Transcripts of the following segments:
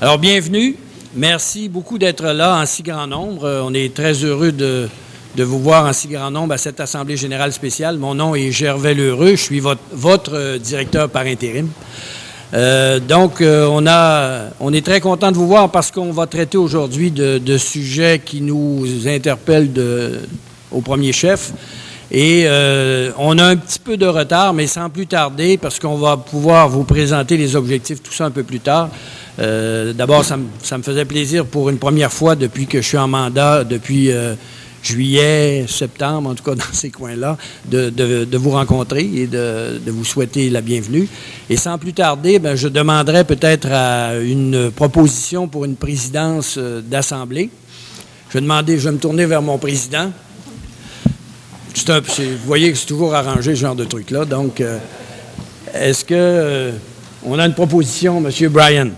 Alors, bienvenue. Merci beaucoup d'être là en si grand nombre. Euh, On est très heureux de, vous voir en si grand nombre à cette Assemblée générale spéciale. Mon nom est Gervais Lheureux. Je suis votre, euh, directeur par intérim. Euh, donc, on, est très content de vous voir parce qu'on va traiter aujourd'hui de, sujets qui nous interpellent au premier chef. Et euh, on a un petit peu de retard, mais sans plus tarder, parce qu'on va pouvoir vous présenter les objectifs, tout ça un peu plus tard. Euh, D'abord, ça, me- faisait plaisir pour une première fois depuis que je suis en mandat, depuis euh, juillet, septembre, en tout cas dans ces coins-là, de, vous rencontrer et de, vous souhaiter la bienvenue. Et sans plus tarder, ben, je demanderai peut-être une proposition pour une présidence d'Assemblée. Je vais demander, je vais me tourner vers mon président. Un- vous voyez que c'est toujours arrangé, ce genre de truc-là. Donc, euh, est-ce que euh, on a une proposition, M. Bryan?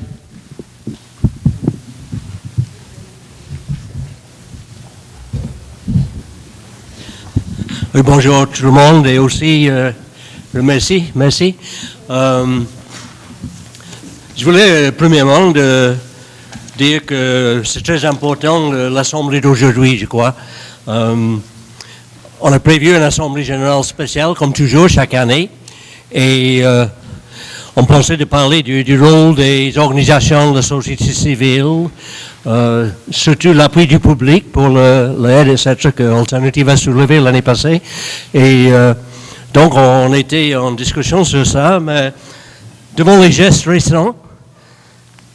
Oui, bonjour tout le monde et aussi, euh, merci, merci. Je voulais premièrement dire que c'est très important l'Assemblée d'aujourd'hui, je crois. On a prévu une Assemblée générale spéciale, comme toujours, chaque année, et euh, on pensait de parler du, rôle des organisations de la société civile, euh, surtout l'appui du public pour le- etc., que Alternative a soulevé l'année passée. Et euh, donc, on était en discussion sur ça, mais devant les gestes récents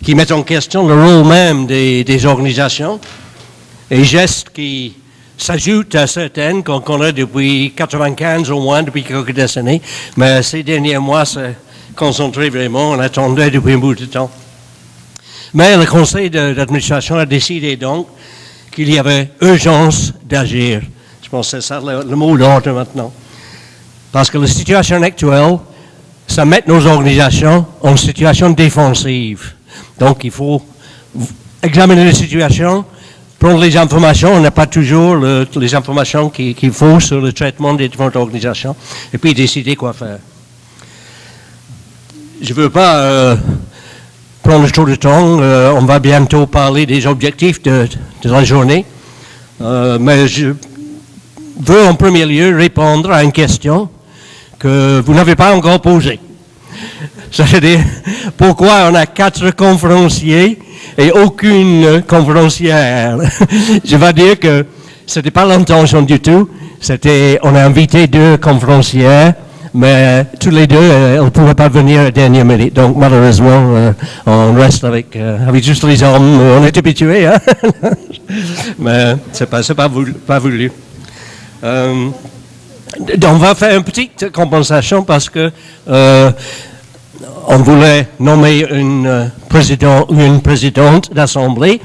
qui mettent en question le rôle même des, des organisations, et gestes qui s'ajoutent à certaines qu'on connaît depuis 95 au moins, depuis quelques décennies, mais ces derniers mois, c'est concentré vraiment, on attendait depuis un bout de temps. Mais le conseil d'administration a décidé donc qu'il y avait urgence d'agir. Je pense que c'est ça le, mot d'ordre maintenant. Parce que la situation actuelle, ça met nos organisations en situation défensive. Donc il faut examiner la situation, prendre les informations, on n'a pas toujours le- les informations qui- qu'il faut sur le traitement des différentes organisations, et puis décider quoi faire. Je ne veux pas euh, prendre trop de temps. euh, on va bientôt parler des objectifs de, de la journée. Euh, mais je veux en premier lieu répondre à une question que vous n'avez pas encore posée. C'est-à-dire, pourquoi on a quatre conférenciers et aucune conférencière? Je vais dire que ce n'était pas l'intention du tout. C'était, on a invité deux conférencières, mais tous les deux, euh, elles ne pouvaient pas venir à la dernière minute. Donc, malheureusement, euh, on reste avec, euh, avec juste les hommes. On est habitués, hein? Mais c'est pas, pas voulu. Pas voulu. Euh, donc, on va faire une petite compensation parce que on voulait nommer une euh, présidente d'assemblée.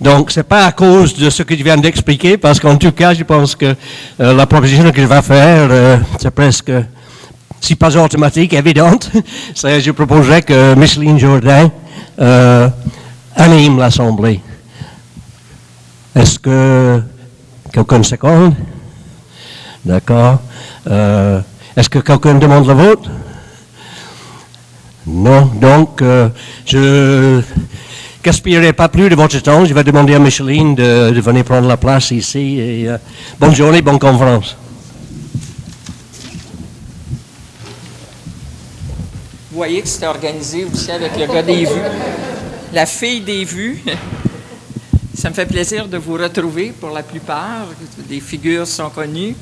Donc, c'est pas à cause de ce que je viens d'expliquer, parce qu'en tout cas, je pense que euh, la proposition que je vais faire, euh, c'est presque, si pas automatique, évidente. Je proposerais que Micheline Jourdain anime l'assemblée. Est-ce que quelqu'un seconde? D'accord. Est-ce que quelqu'un demande le vote? Non. Donc, euh, je gaspillerai pas plus de votre temps. Je vais demander à Micheline de, venir prendre la place ici. Et, euh, bonne journée, bonne conférence. Vous voyez que c'était organisé aussi avec le gars des vues. La fille des vues. Ça me fait plaisir de vous retrouver pour la plupart. Des figures sont connues.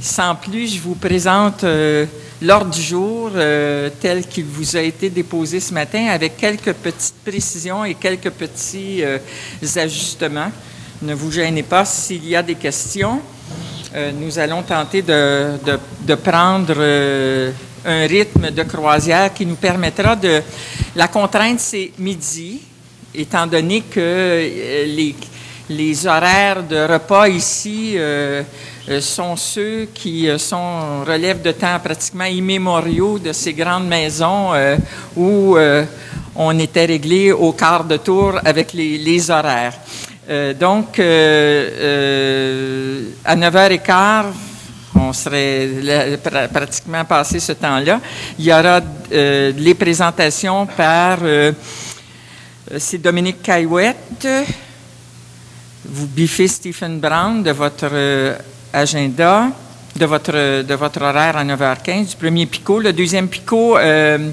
Sans plus, je vous présente euh, l'ordre du jour euh, tel qu'il vous a été déposé ce matin avec quelques petites précisions et quelques petits euh, ajustements. Ne vous gênez pas s'il y a des questions. Euh, nous allons tenter de, de- de prendre un rythme de croisière qui nous permettra de... La contrainte, c'est midi, étant donné que les, les horaires de repas ici sont ceux qui euh, sont, relèvent de temps pratiquement immémoriaux de ces grandes maisons euh, où euh, on était réglé au quart de tour avec les, horaires. Euh, donc, euh, euh, à 9h15, on serait pratiquement passé ce temps-là. Il y aura euh, les présentations par euh, Euh, C'est Dominique Caillouette. Vous biffez Stephen Brown de votre euh, agenda, de votre, de votre horaire à 9h15 du premier picot. Le deuxième picot, euh,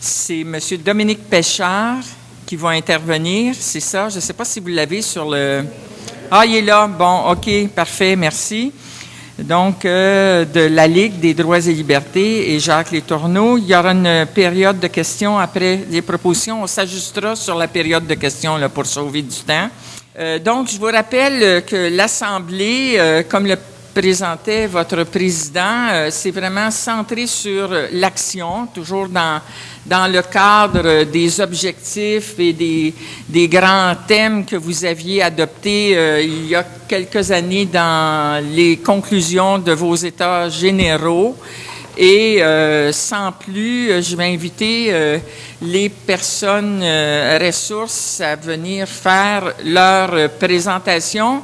c'est M. Dominique Péchard qui va intervenir. C'est ça? Je ne sais pas si vous l'avez sur le. Ah, il est là. Bon, OK, parfait, merci. Donc, euh, de la Ligue des droits et libertés et Jacques Létourneau. Il y aura une période de questions après les propositions. On s'ajustera sur la période de questions là, pour sauver du temps. Euh, donc, je vous rappelle euh, que l'Assemblée, euh, comme le présentait votre président, euh, c'est vraiment centré sur l'action, toujours dans, le cadre des objectifs et des, des grands thèmes que vous aviez adoptés il y a quelques années dans les conclusions de vos États généraux. Et euh, sans plus, euh, je vais inviter euh, les personnes ressources à venir faire leur présentation.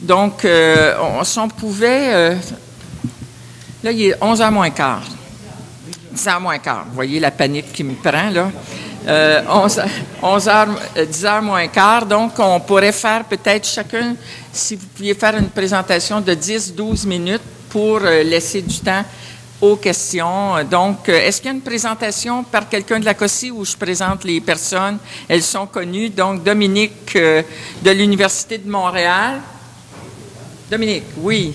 Donc, on, si on pouvait... là, il est 11h moins quart. 10h moins quart. Vous voyez la panique qui me prend, là. Euh, 11, 11h, euh, 10h moins quart. Donc, on pourrait faire peut-être chacun, si vous pouviez faire une présentation de 10-12 minutes pour euh, laisser du temps aux questions. Donc, euh, est-ce qu'il y a une présentation par quelqu'un de la COSI où je présente les personnes? Elles sont connues. Donc, Dominique euh, de l'Université de Montréal. Dominique, oui.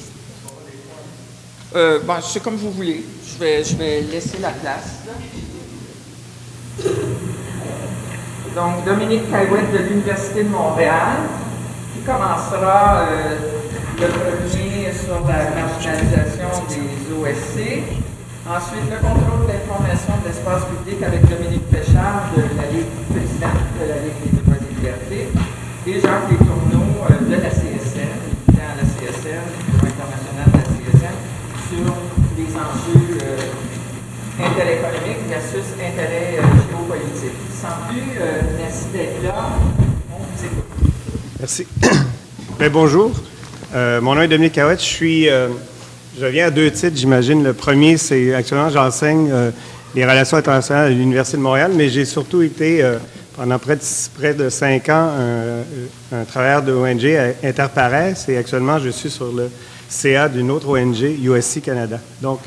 Bon, c'est comme vous voulez. Je vais, laisser la place. Donc, Dominique Caillouette de l'Université de Montréal, commencera euh, le premier sur la marginalisation des OSC. Ensuite, le contrôle de l'information de l'espace public avec Dominique Péchard, de la Ligue présidente de la Ligue des droits et libertés, et Jacques Létourneau euh, de la CSN, militant à la CSN, international de la CSN, sur les enjeux euh, intérêt économique versus intérêt euh, géopolitique. Sans plus, euh, merci d'être là. Merci. Ben, bonjour. Euh, mon nom est Dominique Cahouette. Je suis, euh, je viens à deux titres, j'imagine. Le premier, c'est actuellement, j'enseigne euh, les relations internationales à l'Université de Montréal, mais j'ai surtout été, pendant près de, cinq ans, un, travailleur de ONG à Interpares et actuellement, je suis sur le CA d'une autre ONG, USC Canada. Donc,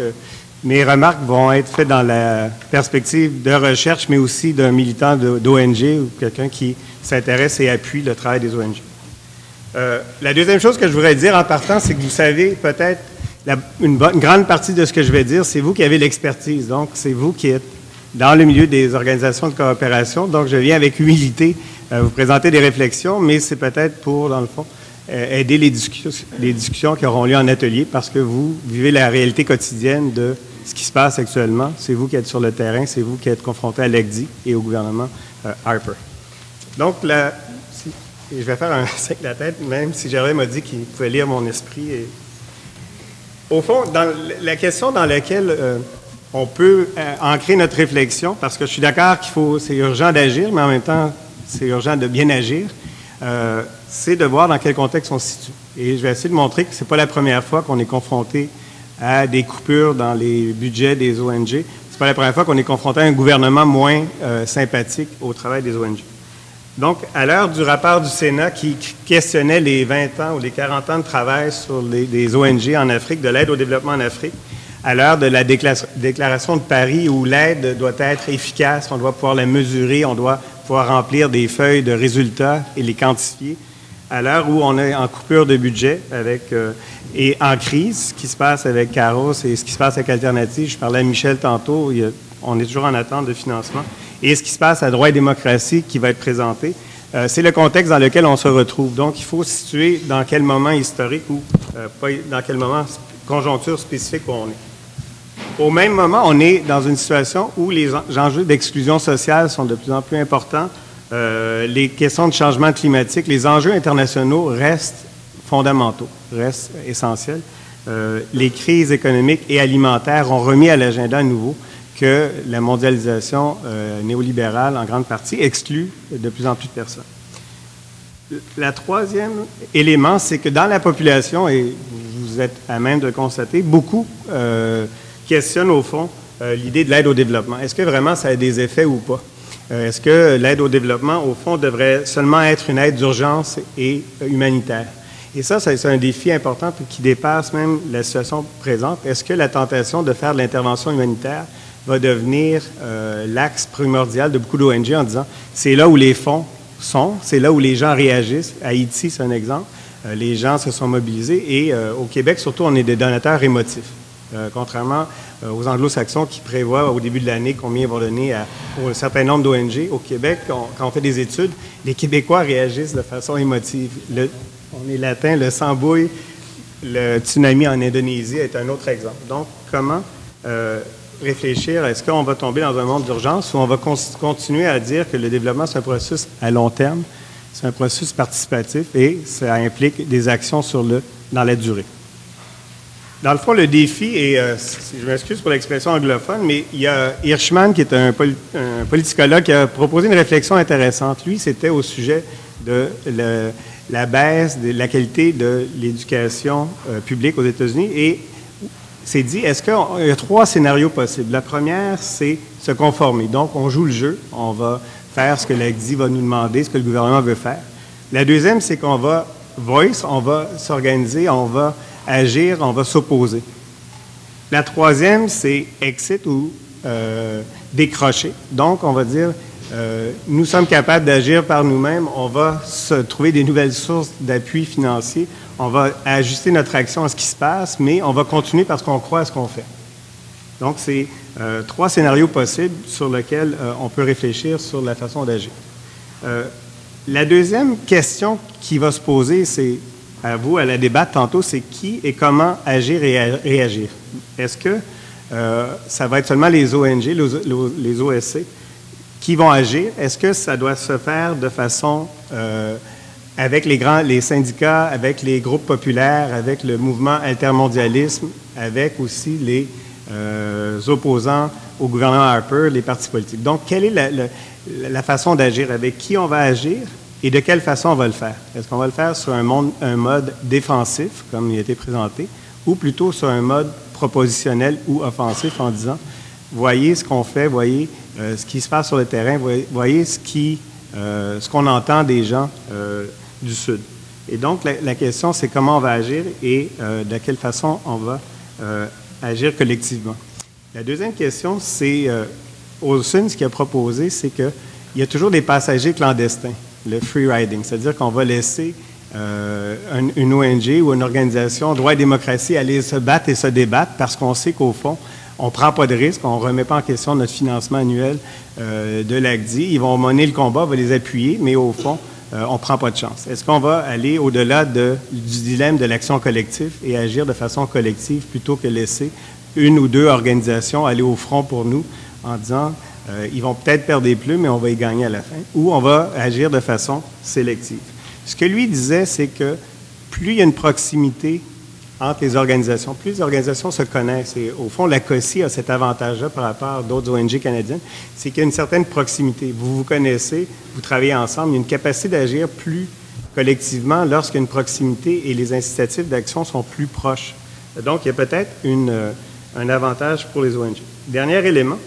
mes remarques vont être faites dans la perspective de recherche, mais aussi d'un militant d'ONG ou quelqu'un qui s'intéresse et appuie le travail des ONG. Euh, la deuxième chose que je voudrais dire en partant, c'est que vous savez peut-être une, grande partie de ce que je vais dire, c'est vous qui avez l'expertise. Donc, c'est vous qui êtes dans le milieu des organisations de coopération. Donc, je viens avec humilité euh, vous présenter des réflexions, mais c'est peut-être pour, dans le fond, euh, aider les, discussions, qui auront lieu en atelier parce que vous vivez la réalité quotidienne de ce qui se passe actuellement. C'est vous qui êtes sur le terrain, c'est vous qui êtes confronté à l'ECDI et au gouvernement Harper. Donc, la, je vais faire un signe de la tête, même si Gervais m'a dit qu'il pouvait lire mon esprit. Au fond, la question dans laquelle euh, on peut euh, ancrer notre réflexion, parce que je suis d'accord qu'il faut, c'est urgent d'agir, mais en même temps, c'est urgent de bien agir, euh, c'est de voir dans quel contexte on se situe. Et je vais essayer de montrer que c'est pas la première fois qu'on est confronté à des coupures dans les budgets des ONG. C'est pas la première fois qu'on est confronté à un gouvernement moins sympathique au travail des ONG. Donc, à l'heure du rapport du Sénat qui questionnait les 20 ans ou les 40 ans de travail sur les, des ONG en Afrique, de l'aide au développement en Afrique, à l'heure de la décla- déclaration de Paris où l'aide doit être efficace, on doit pouvoir la mesurer, on doit pouvoir remplir des feuilles de résultats et les quantifier, à l'heure où on est en coupure de budget avec, euh, et en crise, ce qui se passe avec Caros et ce qui se passe avec Alternative, je parlais à Michel tantôt, on est toujours en attente de financement, et ce qui se passe à Droit et démocratie qui va être présenté, euh, c'est le contexte dans lequel on se retrouve. Donc, il faut situer dans quel moment historique ou euh, pas, dans quel moment conjoncture spécifique où on est. Au même moment, on est dans une situation où les en- enjeux d'exclusion sociale sont de plus en plus importants. Euh, les questions de changement climatique, les enjeux internationaux restent fondamentaux, restent essentiels. Les crises économiques et alimentaires ont remis à l'agenda à nouveau que la mondialisation euh, néolibérale, en grande partie, exclut de plus en plus de personnes. La troisième élément, c'est que dans la population, et vous êtes à même de constater, beaucoup euh, questionnent au fond euh, l'idée de l'aide au développement. Est-ce que vraiment ça a des effets ou pas? Est-ce que l'aide au développement, au fond, devrait seulement être une aide d'urgence et humanitaire? Et ça, ça, c'est un défi important qui dépasse même la situation présente. Est-ce que la tentation de faire de l'intervention humanitaire va devenir euh, l'axe primordial de beaucoup d'ONG en disant c'est là où les fonds sont, c'est là où les gens réagissent. Haïti, c'est un exemple. Euh, les gens se sont mobilisés et euh, au Québec, surtout, on est des donateurs émotifs. Contrairement aux anglo-saxons qui prévoient au début de l'année combien ils vont donner à, un certain nombre d'ONG, au Québec, quand on fait des études, les Québécois réagissent de façon émotive. Le- on est latin, le sambouille, le tsunami en Indonésie est un autre exemple. Donc, comment réfléchir, est-ce qu'on va tomber dans un monde d'urgence ou on va con- continuer à dire que le développement, c'est un processus à long terme, c'est un processus participatif et ça implique des actions sur le, dans la durée. Dans le fond, le défi, et euh, je m'excuse pour l'expression anglophone, mais il y a Hirschman, qui est un, poli- un politicologue, qui a proposé une réflexion intéressante. Lui, c'était au sujet de la baisse de la qualité de l'éducation euh, publique aux États-Unis s'est dit, est-ce qu'il y a trois scénarios possibles? La première, c'est se conformer. Donc, on joue le jeu, on va faire ce que l'ACDI va nous demander, ce que le gouvernement veut faire. La deuxième, c'est qu'on va voice, on va s'organiser, on va agir, on va s'opposer. La troisième, c'est exit ou euh, décrocher. Donc, on va dire, euh, nous sommes capables d'agir par nous-mêmes, on va se trouver des nouvelles sources d'appui financier, on va ajuster notre action à ce qui se passe, mais on va continuer parce qu'on croit à ce qu'on fait. Donc, c'est euh, trois scénarios possibles sur lesquels euh, on peut réfléchir sur la façon d'agir. Euh, la deuxième question qui va se poser, c'est à vous, à la débattre tantôt, c'est qui et comment agir et réagir? Est-ce que ça va être seulement les ONG, les, OSC, qui vont agir? Est-ce que ça doit se faire de façon avec les grands, les syndicats, avec les groupes populaires, avec le mouvement altermondialisme, avec aussi les euh, opposants au gouvernement Harper, les partis politiques. Donc, quelle est la, façon d'agir? Avec qui on va agir et de quelle façon on va le faire? Est-ce qu'on va le faire sur un, mode défensif, comme il a été présenté, ou plutôt sur un mode propositionnel ou offensif en disant, voyez ce qu'on fait, voyez euh, ce qui se passe sur le terrain, voyez, euh, ce qu'on entend des gens du Sud. Et donc, la, question, c'est comment on va agir et euh, de quelle façon on va euh, agir collectivement. La deuxième question, c'est, euh, Olson, ce qu'il a proposé, c'est qu'il y a toujours des passagers clandestins, le free riding, c'est-à-dire qu'on va laisser euh, un- une ONG ou une organisation droit et démocratie aller se battre et se débattre parce qu'on sait qu'au fond, on ne prend pas de risque, on ne remet pas en question notre financement annuel de l'ACDI. Ils vont mener le combat, on va les appuyer, mais au fond, euh, on ne prend pas de chance. Est-ce qu'on va aller au-delà de- du dilemme de l'action collective et agir de façon collective plutôt que laisser une ou deux organisations aller au front pour nous en disant euh, ils vont peut-être perdre des plumes, mais on va y gagner à la fin, ou on va agir de façon sélective? Ce que lui disait, c'est que plus il y a une proximité entre les organisations, plus les organisations se connaissent. Et au fond, la COSI a cet avantage-là par rapport à d'autres ONG canadiennes, c'est qu'il y a une certaine proximité. Vous vous connaissez, vous travaillez ensemble, il y a une capacité d'agir plus collectivement lorsqu'il y a une proximité et les incitatifs d'action sont plus proches. Donc, il y a peut-être euh, un avantage pour les ONG. Dernier élément,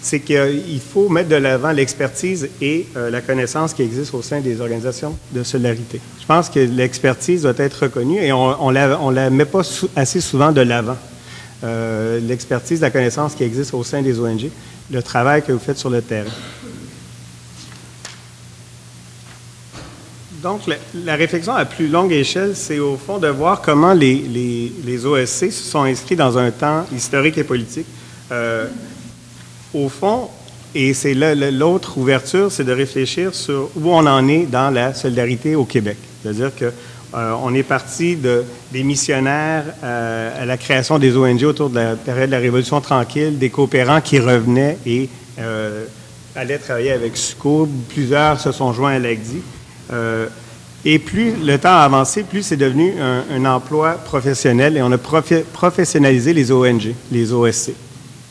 c'est qu'il faut mettre de l'avant l'expertise et euh, la connaissance qui existe au sein des organisations de solidarité. Je pense que l'expertise doit être reconnue et on ne la, met pas assez souvent de l'avant. Euh, l'expertise, la connaissance qui existe au sein des ONG, le travail que vous faites sur le terrain. Donc, la, réflexion à plus longue échelle, c'est au fond de voir comment les OSC se sont inscrits dans un temps historique et politique. Euh, au fond, et c'est l'autre ouverture, c'est de réfléchir sur où on en est dans la solidarité au Québec. C'est-à-dire que euh, on est parti de, des missionnaires euh, à la création des ONG autour de la période de la Révolution tranquille, des coopérants qui revenaient et euh, allaient travailler avec SUCO. Plusieurs se sont joints à l'ACDI. Euh, et plus le temps a avancé, plus c'est devenu un, emploi professionnel et on a professionnalisé les ONG, les OSC.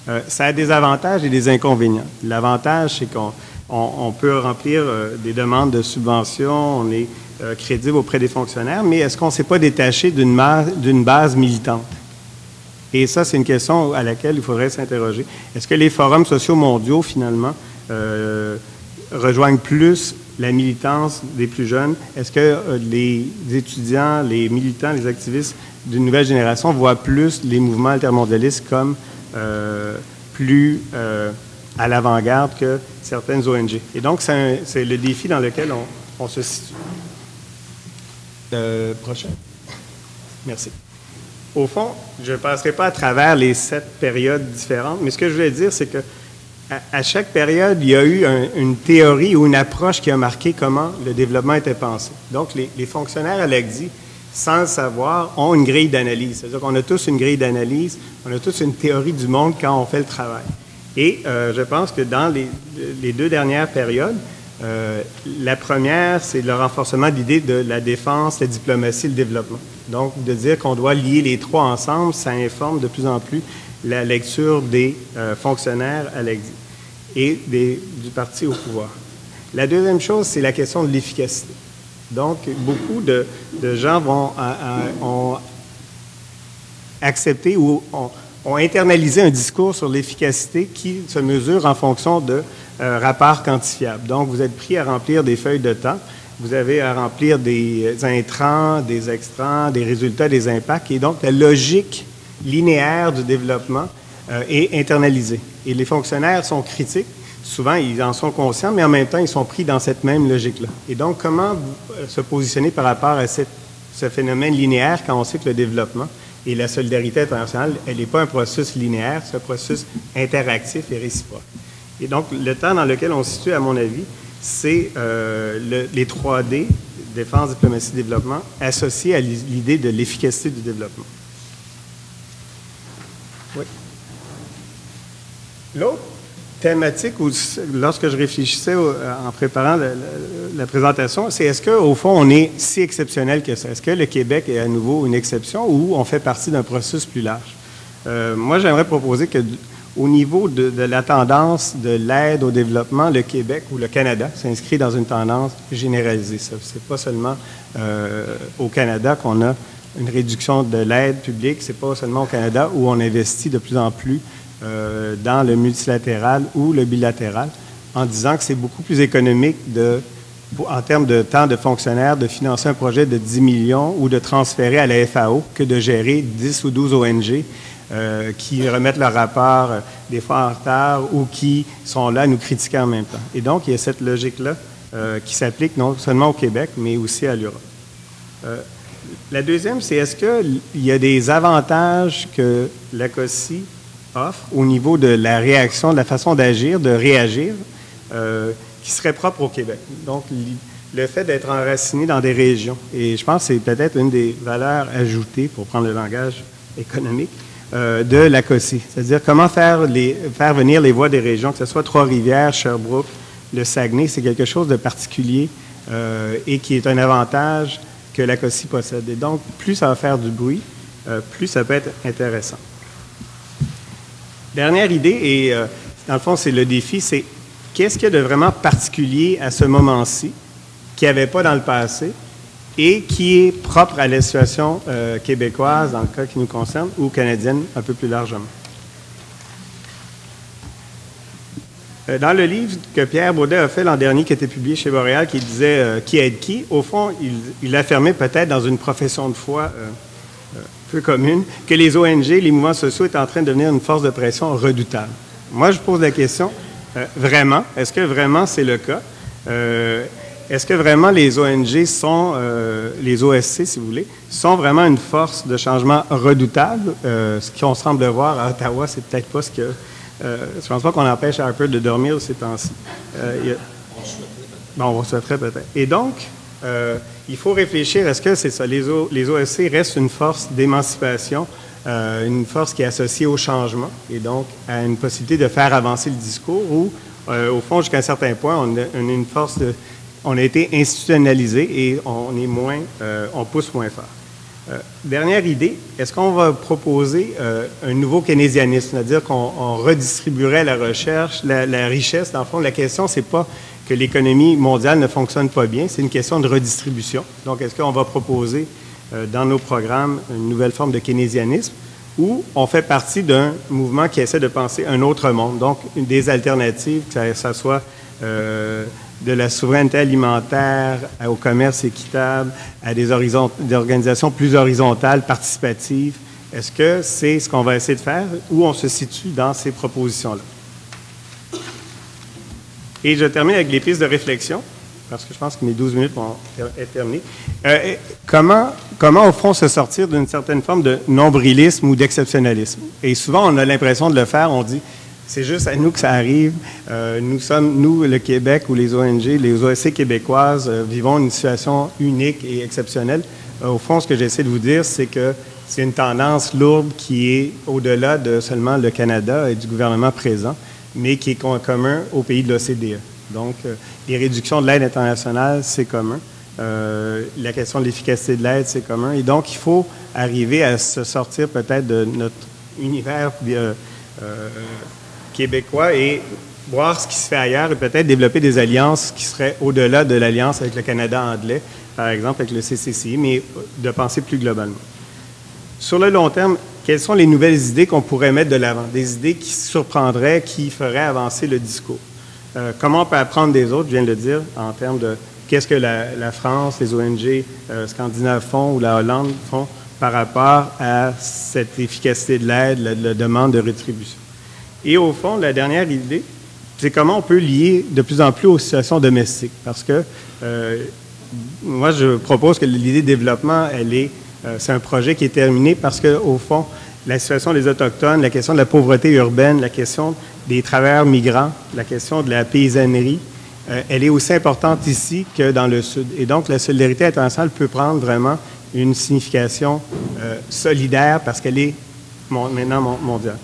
Euh, ça a des avantages et des inconvénients. L'avantage, c'est qu'on on- on peut remplir euh, des demandes de subventions, on est euh, crédible auprès des fonctionnaires, mais est-ce qu'on ne s'est pas détaché d'une d'une base militante? Et ça, c'est une question à laquelle il faudrait s'interroger. Est-ce que les forums sociaux mondiaux, finalement, rejoignent plus la militance des plus jeunes? Est-ce que les étudiants, les militants, les activistes d'une nouvelle génération voient plus les mouvements altermondialistes comme plus euh, à l'avant-garde que certaines ONG? Et donc, c'est le défi dans lequel on, on se situe. Euh, prochain. Merci. Au fond, je ne passerai pas à travers les sept périodes différentes, mais ce que je voulais dire, c'est que à, à chaque période, il y a eu un- une théorie ou une approche qui a marqué comment le développement était pensé. Donc, les, les fonctionnaires à l'ACDI, sans le savoir, ont une grille d'analyse. C'est-à-dire qu'on a tous une grille d'analyse, on a tous une théorie du monde quand on fait le travail. Et euh, je pense que dans les, deux dernières périodes, euh, la première, c'est le renforcement de l'idée de la défense, la diplomatie, le développement. Donc, de dire qu'on doit lier les trois ensemble, ça informe de plus en plus la lecture des euh, fonctionnaires à et du parti au pouvoir. La deuxième chose, c'est la question de l'efficacité. Donc, beaucoup de, gens à- à- ont accepté ou ont, internalisé un discours sur l'efficacité qui se mesure en fonction de euh, rapports quantifiables. Donc, vous êtes pris à remplir des feuilles de temps, vous avez à remplir des intrants, des extrants, des résultats, des impacts, et donc la logique linéaire du développement euh, est internalisée. Et les fonctionnaires sont critiques. Souvent, ils en sont conscients, mais en même temps, ils sont pris dans cette même logique-là. Et donc, comment euh, se positionner par rapport à ce phénomène linéaire quand on sait que le développement et la solidarité internationale, elle n'est pas un processus linéaire, c'est un processus interactif et réciproque. Et donc, le temps dans lequel on se situe, à mon avis, c'est euh, le- les 3D, défense, diplomatie, développement, associés à l'idée de l'efficacité du développement. Oui. L'autre thématique, où, lorsque je réfléchissais au- en préparant la, présentation, c'est est-ce qu'au fond, on est si exceptionnel que ça? Est-ce que le Québec est à nouveau une exception ou on fait partie d'un processus plus large? Euh, moi, j'aimerais proposer que au niveau de, de la tendance de l'aide au développement, le Québec ou le Canada s'inscrit dans une tendance généralisée. Ce n'est pas seulement euh, au Canada qu'on a une réduction de l'aide publique, c'est pas seulement au Canada où on investit de plus en plus euh, dans le multilatéral ou le bilatéral, en disant que c'est beaucoup plus économique en termes de temps de fonctionnaires de financer un projet de 10 millions ou de transférer à la FAO que de gérer 10 ou 12 ONG euh, qui remettent leur rapport euh, des fois en retard ou qui sont là à nous critiquer en même temps. Et donc, il y a cette logique-là qui s'applique non seulement au Québec, mais aussi à l'Europe. La deuxième, c'est est-ce qu'il y a des avantages que la COSI offre au niveau de la réaction, de la façon d'agir, de réagir, euh, qui seraient propres au Québec? Donc, le fait d'être enraciné dans des régions. Et je pense que c'est peut-être une des valeurs ajoutées, pour prendre le langage économique, euh, de la COSI. C'est-à-dire comment faire, venir les voix des régions, que ce soit Trois-Rivières, Sherbrooke, le Saguenay, c'est quelque chose de particulier euh, et qui est un avantage que la COSI possède. Et donc, plus ça va faire du bruit, plus ça peut être intéressant. Dernière idée, et euh, dans le fond, c'est le défi, c'est qu'est-ce qu'il y a de vraiment particulier à ce moment-ci qu'il n'y avait pas dans le passé et qui est propre à la situation euh, québécoise, dans le cas qui nous concerne, ou canadienne un peu plus largement? Euh, Dans le livre que Pierre Baudet a fait l'an dernier, qui été publié chez Boréal, qui disait Qui aide qui au fond, il, il affirmait peut-être dans une profession de foi commune que les ONG, les mouvements sociaux étaient en train de devenir une force de pression redoutable. Moi, je pose la question euh, vraiment, est-ce que vraiment c'est le cas? Euh, Est-ce que vraiment les ONG sont, euh, les OSC, si vous voulez, sont vraiment une force de changement redoutable? Ce qu'on semble voir à Ottawa, c'est peut-être pas ce que. Je pense pas qu'on empêche Harper de dormir ces temps-ci. A- Bon, on souhaiterait peut-être. Et donc, euh, il faut réfléchir, est-ce que c'est ça, les, OSC restent une force d'émancipation, euh, une force qui est associée au changement et donc à une possibilité de faire avancer le discours ou, euh, au fond, jusqu'à un certain point, on a, une force de... On a été institutionnalisé et on est moins... on pousse moins fort. Dernière idée, est-ce qu'on va proposer un nouveau keynésianisme, c'est-à-dire qu'on on redistribuerait la recherche, la, la richesse? Dans le fond, la question, c'est pas que l'économie mondiale ne fonctionne pas bien, c'est une question de redistribution. Donc, est-ce qu'on va proposer euh, dans nos programmes une nouvelle forme de keynésianisme ou on fait partie d'un mouvement qui essaie de penser un autre monde, donc une des alternatives, que ça, soit euh, de la souveraineté alimentaire au commerce équitable, à des, des organisations plus horizontales, participatives. Est-ce que c'est ce qu'on va essayer de faire ou on se situe dans ces propositions-là? Et je termine avec les pistes de réflexion, parce que je pense que mes 12 minutes vont être terminées. Euh, comment, comment, au fond, se sortir d'une certaine forme de nombrilisme ou d'exceptionnalisme? Et souvent, on a l'impression de le faire, on dit, c'est juste à nous que ça arrive. Euh, nous sommes, nous, le Québec ou les ONG, les OSC québécoises, euh, vivons une situation unique et exceptionnelle. Au fond, ce que j'essaie de vous dire, c'est que c'est une tendance lourde qui est au-delà de seulement le Canada et du gouvernement présent, mais qui est com- commun au pays de l'OCDE. Donc, euh, les réductions de l'aide internationale, c'est commun. Euh, la question de l'efficacité de l'aide, c'est commun. Et donc, il faut arriver à se sortir peut-être de notre univers euh, québécois et voir ce qui se fait ailleurs et peut-être développer des alliances qui seraient au-delà de l'alliance avec le Canada anglais, par exemple avec le CCCI, mais de penser plus globalement. Sur le long terme, quelles sont les nouvelles idées qu'on pourrait mettre de l'avant? Des idées qui surprendraient, qui feraient avancer le discours. Euh, comment on peut apprendre des autres, je viens de le dire, en termes de qu'est-ce que la, France, les ONG euh, scandinaves font ou la Hollande font par rapport à cette efficacité de l'aide, la, la demande de rétribution? Et au fond, la dernière idée, c'est comment on peut lier de plus en plus aux situations domestiques. Parce que euh, moi, je propose que l'idée de développement, elle est, c'est un projet qui est terminé parce que, au fond, la situation des Autochtones, la question de la pauvreté urbaine, la question des travailleurs migrants, la question de la paysannerie, euh, elle est aussi importante ici que dans le Sud. Et donc, la solidarité internationale peut prendre vraiment une signification euh, solidaire parce qu'elle est maintenant mon- mondiale.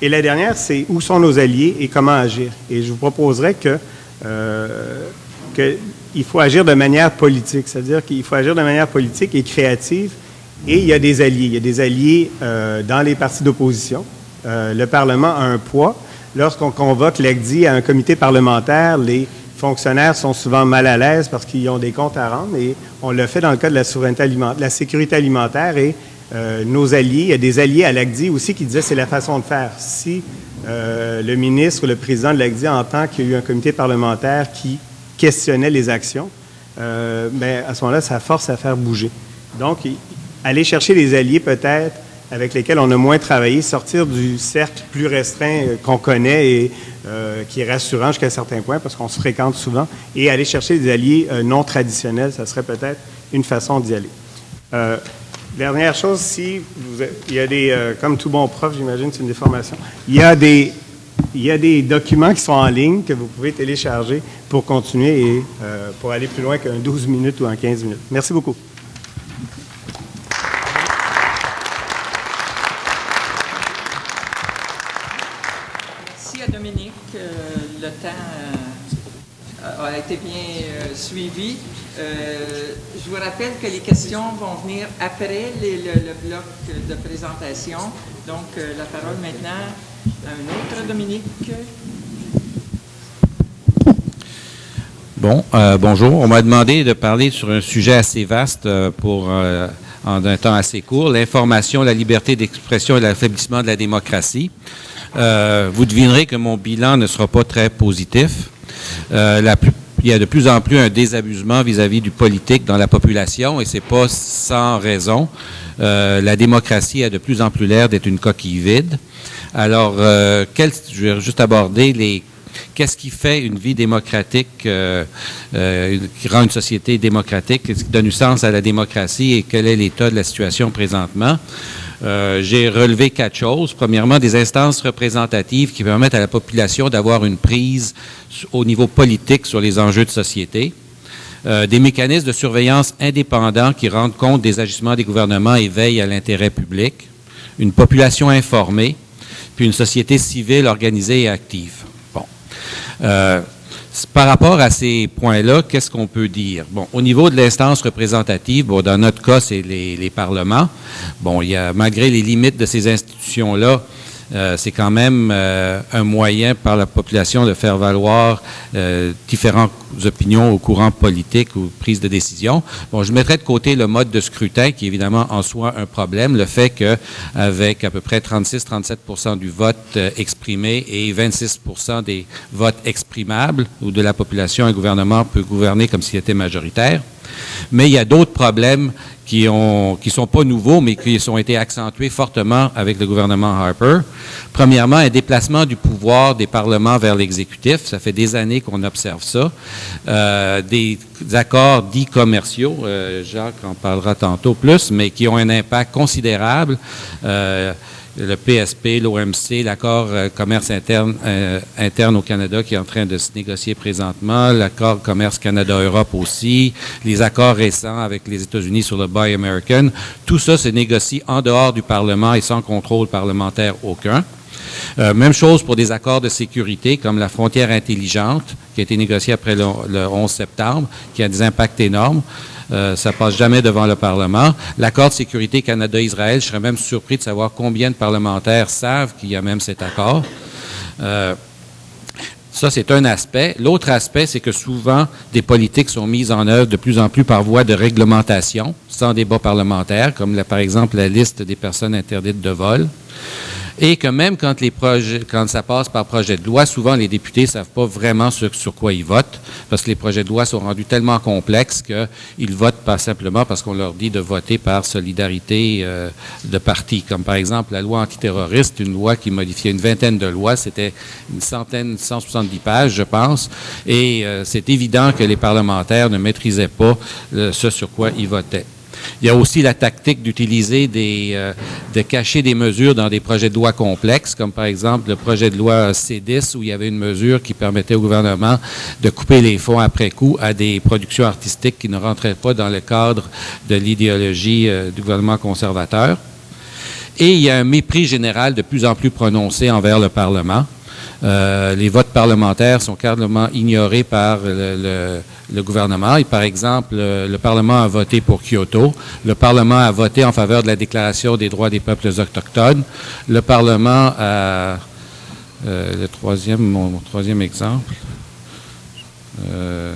Et la dernière, c'est où sont nos alliés et comment agir. Et je vous proposerais que, euh, que il faut agir de manière politique, c'est-à-dire qu'il faut agir de manière politique et créative. Et il y a des alliés. Il y a des alliés euh, dans les partis d'opposition. Euh, le Parlement a un poids. Lorsqu'on convoque l'ACDI à un comité parlementaire, les fonctionnaires sont souvent mal à l'aise parce qu'ils ont des comptes à rendre. Et on le fait dans le cas de la souveraineté alimentaire, la sécurité alimentaire et euh, nos alliés. Il y a des alliés à l'ACDI aussi qui disaient c'est la façon de faire. Si le ministre ou le président de l'ACDI entend qu'il y a eu un comité parlementaire qui questionnait les actions, euh, ben, à ce moment-là, ça force à faire bouger. Donc, aller chercher des alliés peut-être avec lesquels on a moins travaillé, sortir du cercle plus restreint euh, qu'on connaît et euh, qui est rassurant jusqu'à un certain point parce qu'on se fréquente souvent, et aller chercher des alliés euh, non traditionnels, ça serait peut-être une façon d'y aller. Dernière chose, si il y a des, comme tout bon prof, j'imagine, c'est une déformation, il y a des il y a des documents qui sont en ligne que vous pouvez télécharger pour continuer et euh, pour aller plus loin qu'un 12 minutes ou un 15 minutes. Merci beaucoup. Merci à Dominique. Euh, le temps euh, a été bien suivi. Je vous rappelle que les questions vont venir après le, bloc de présentation. Donc, la parole maintenant un autre Dominique. Bon, euh, bonjour. On m'a demandé de parler sur un sujet assez vaste euh, pour euh, en un temps assez court, l'information, la liberté d'expression et l'affaiblissement de la démocratie. Vous devinerez que mon bilan ne sera pas très positif. Il y a de plus en plus un désabusement vis-à-vis du politique dans la population et c'est pas sans raison. La démocratie a de plus en plus l'air d'être une coquille vide. Alors, euh, quel- je vais juste aborder les Qu'est-ce qui fait une vie démocratique, euh, euh, qui rend une société démocratique? Qu'est-ce qui donne du sens à la démocratie et quel est l'état de la situation présentement? Euh, J'ai relevé quatre choses. Premièrement, des instances représentatives qui permettent à la population d'avoir une prise au niveau politique sur les enjeux de société. Euh, des mécanismes de surveillance indépendants qui rendent compte des agissements des gouvernements et veillent à l'intérêt public. Une population informée, puis une société civile organisée et active. Bon. Euh, par rapport à ces points-là, qu'est-ce qu'on peut dire? Bon, au niveau de l'instance représentative, bon, dans notre cas, c'est les, les parlements. Bon, il y a, malgré les limites de ces institutions-là, euh, c'est quand même euh, un moyen par la population de faire valoir euh, différentes opinions au courant politique ou prise de décision. Bon, je mettrais de côté le mode de scrutin qui est évidemment en soi un problème. Le fait qu'avec à peu près 36-37 du vote exprimé et 26 des votes exprimables ou de la population, un gouvernement peut gouverner comme s'il était majoritaire. Mais il y a d'autres problèmes qui ont sont pas nouveaux, mais qui ont été accentués fortement avec le gouvernement Harper. Premièrement, un déplacement du pouvoir des parlements vers l'exécutif. Ça fait des années qu'on observe ça. Euh, des, accords dits commerciaux, euh, Jacques en parlera tantôt plus, mais qui ont un impact considérable. Euh, le PSP, l'OMC, l'accord euh, commerce interne, euh, interne au Canada qui est en train de se négocier présentement, l'accord commerce Canada-Europe aussi, les accords récents avec les États-Unis sur le Buy American, tout ça se négocie en dehors du Parlement et sans contrôle parlementaire aucun. Euh, même chose pour des accords de sécurité comme la frontière intelligente qui a été négociée après le, le 11 septembre, qui a des impacts énormes. Euh, ça passe jamais devant le Parlement. L'accord de sécurité Canada-Israël, je serais même surpris de savoir combien de parlementaires savent qu'il y a même cet accord. Euh, ça, c'est un aspect. L'autre aspect, c'est que souvent, des politiques sont mises en œuvre de plus en plus par voie de réglementation, sans débat parlementaire, comme par exemple la liste des personnes interdites de vol et que même quand ça passe par projet de loi, souvent les députés ne savent pas vraiment sur, quoi ils votent, parce que les projets de loi sont rendus tellement complexes qu'ils votent pas simplement parce qu'on leur dit de voter par solidarité euh, de partis. Comme par exemple la loi antiterroriste, une loi qui modifiait une vingtaine de lois, c'était une centaine, 170 pages, je pense, et euh, c'est évident que les parlementaires ne maîtrisaient pas euh, ce sur quoi ils votaient. Il y a aussi la tactique d'utiliser des, euh, de cacher des mesures dans des projets de loi complexes, comme par exemple le projet de loi C10, où il y avait une mesure qui permettait au gouvernement de couper les fonds après coup à des productions artistiques qui ne rentraient pas dans le cadre de l'idéologie euh, du gouvernement conservateur. Et il y a un mépris général de plus en plus prononcé envers le Parlement. Euh, les votes parlementaires sont carrément ignorés par le, gouvernement. Et par exemple, le, Parlement a voté pour Kyoto. Le Parlement a voté en faveur de la Déclaration des droits des peuples autochtones. Le Parlement a... Euh, le troisième, mon, troisième exemple. Euh,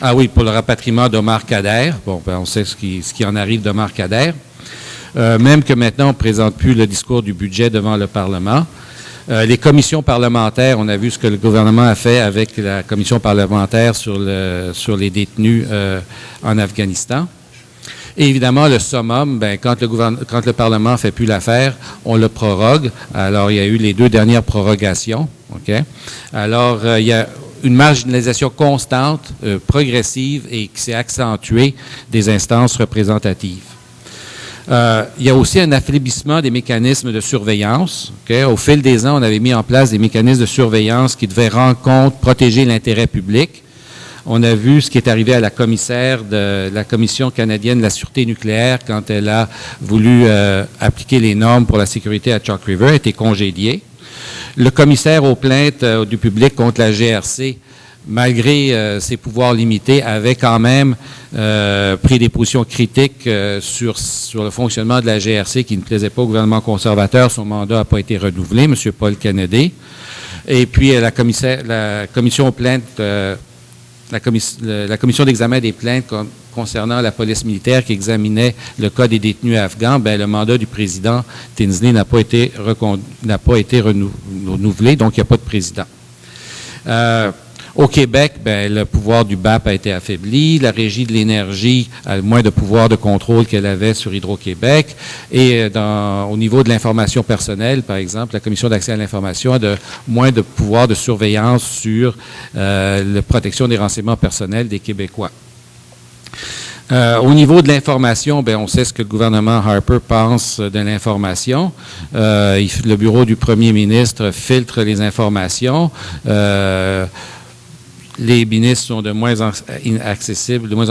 ah oui, pour le rapatriement d'Omar Kader. Bon, ben, on sait ce qui, ce qui en arrive d'Omar Kader. même que maintenant, on ne présente plus le discours du budget devant le Parlement. Euh, les commissions parlementaires, on a vu ce que le gouvernement a fait avec la commission parlementaire sur, le, sur les détenus euh, en Afghanistan. Évidemment, le summum, ben, quand, le Parlement fait plus l'affaire, on le prorogue. Alors, il y a eu les deux dernières prorogations. Alors, euh, il y a une marginalisation constante, progressive et qui s'est accentuée des instances représentatives. Euh, il y a aussi un affaiblissement des mécanismes de surveillance. Au fil des ans, on avait mis en place des mécanismes de surveillance qui devaient rendre compte, protéger l'intérêt public. On a vu ce qui est arrivé à la commissaire de la Commission canadienne de la sûreté nucléaire quand elle a voulu euh, appliquer les normes pour la sécurité à Chalk River, a été congédiée. Le commissaire aux plaintes euh, du public contre la GRC malgré euh, ses pouvoirs limités, avait quand même euh, pris des positions critiques euh, sur, sur le fonctionnement de la GRC qui ne plaisait pas au gouvernement conservateur. Son mandat n'a pas été renouvelé, M. Paul Kennedy. Et puis la, commissaire, la commission plainte, la, commission d'examen des plaintes concernant la police militaire qui examinait le cas des détenus afghans, ben, le mandat du président Tinsley n'a pas été, n'a pas été renouvelé, donc il n'y a pas de président. Au Québec, ben, le pouvoir du BAP a été affaibli. La Régie de l'énergie a moins de pouvoir de contrôle qu'elle avait sur Hydro-Québec. Et euh, au niveau de l'information personnelle, par exemple, la Commission d'accès à l'information a de, moins de pouvoir de surveillance sur euh, la protection des renseignements personnels des Québécois. Euh, au niveau de l'information, ben, on sait ce que le gouvernement Harper pense de l'information. Le bureau du premier ministre filtre les informations. Les ministres sont de moins en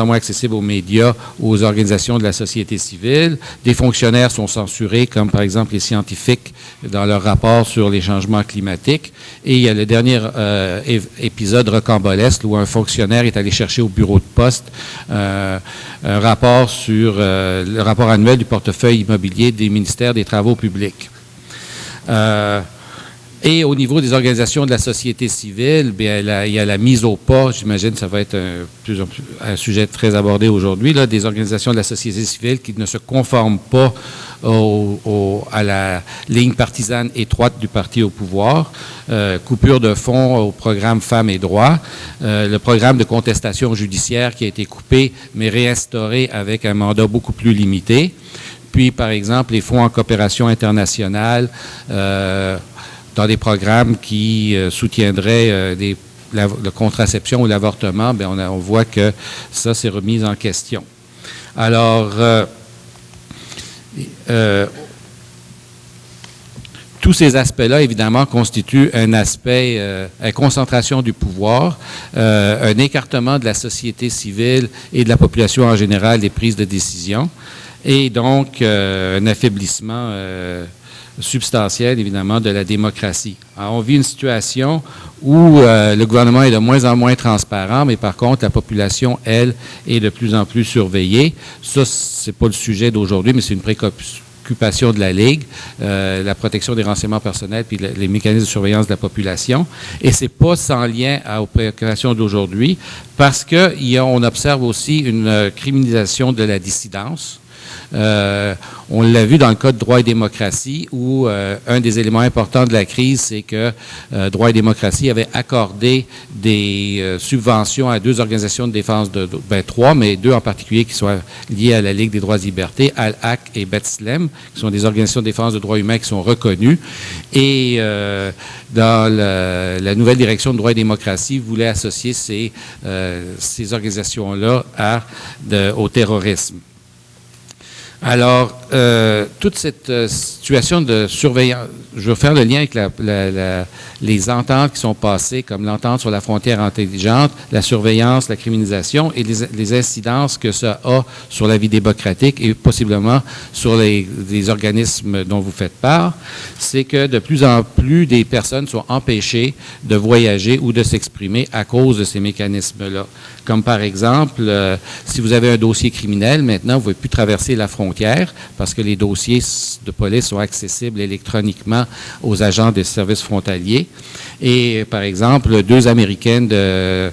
moins accessibles aux médias, aux organisations de la société civile. Des fonctionnaires sont censurés, comme par exemple les scientifiques dans leur rapport sur les changements climatiques. Et il y a le dernier euh, épisode rocambolesque où un fonctionnaire est allé chercher au bureau de poste euh, un rapport sur euh, le rapport annuel du portefeuille immobilier des ministères des Travaux publics. Et au niveau des organisations de la société civile, bien, il y a la mise au pas, j'imagine que ça va être un, sujet très abordé aujourd'hui, des organisations de la société civile qui ne se conforment pas à la ligne partisane étroite du parti au pouvoir, euh, coupure de fonds au programme Femmes et Droits, euh, le programme de contestation judiciaire qui a été coupé mais réinstauré avec un mandat beaucoup plus limité. Puis, par exemple, les fonds en coopération internationale, euh, dans des programmes qui euh, soutiendraient euh, la, contraception ou l'avortement, bien, on, voit que ça s'est remis en question. Alors, euh, tous ces aspects-là, évidemment, constituent un aspect, une concentration du pouvoir, un écartement de la société civile et de la population en général des prises de décision, et donc un affaiblissement euh, substantiel, évidemment, de la démocratie. Alors, on vit une situation où euh, le gouvernement est de moins en moins transparent, mais par contre, la population, elle, est de plus en plus surveillée. Ça, c'est pas le sujet d'aujourd'hui, mais c'est une préoccupation de la Ligue, euh, la protection des renseignements personnels puis le- les mécanismes de surveillance de la population. Et c'est pas sans lien aux préoccupations d'aujourd'hui, parce que il y a- on observe aussi une euh, criminalisation de la dissidence. Euh, on l'a vu dans le cas de droit et démocratie, où euh, un des éléments importants de la crise, c'est que euh, droit et démocratie avait accordé des subventions à deux organisations de défense, de, ben, trois, mais deux en particulier qui sont liées à la Ligue des droits et libertés, Al-Haq et Betslem, qui sont des organisations de défense de droits humains qui sont reconnues. Et dans la nouvelle direction de droit et démocratie, voulait associer ces, ces organisations-là au terrorisme. Alors, euh, toute cette euh, situation de surveillance, je veux faire le lien avec les ententes qui sont passées, comme l'entente sur la frontière intelligente, la surveillance, la criminalisation et les, les incidences que ça a sur la vie démocratique et possiblement sur les, les organismes dont vous faites part, c'est que de plus en plus des personnes sont empêchées de voyager ou de s'exprimer à cause de ces mécanismes-là. Comme par exemple, euh, si vous avez un dossier criminel, maintenant, vous ne pouvez plus traverser la frontière parce que les dossiers de police sont accessibles électroniquement aux agents des services frontaliers. Et par exemple, deux Américaines d'une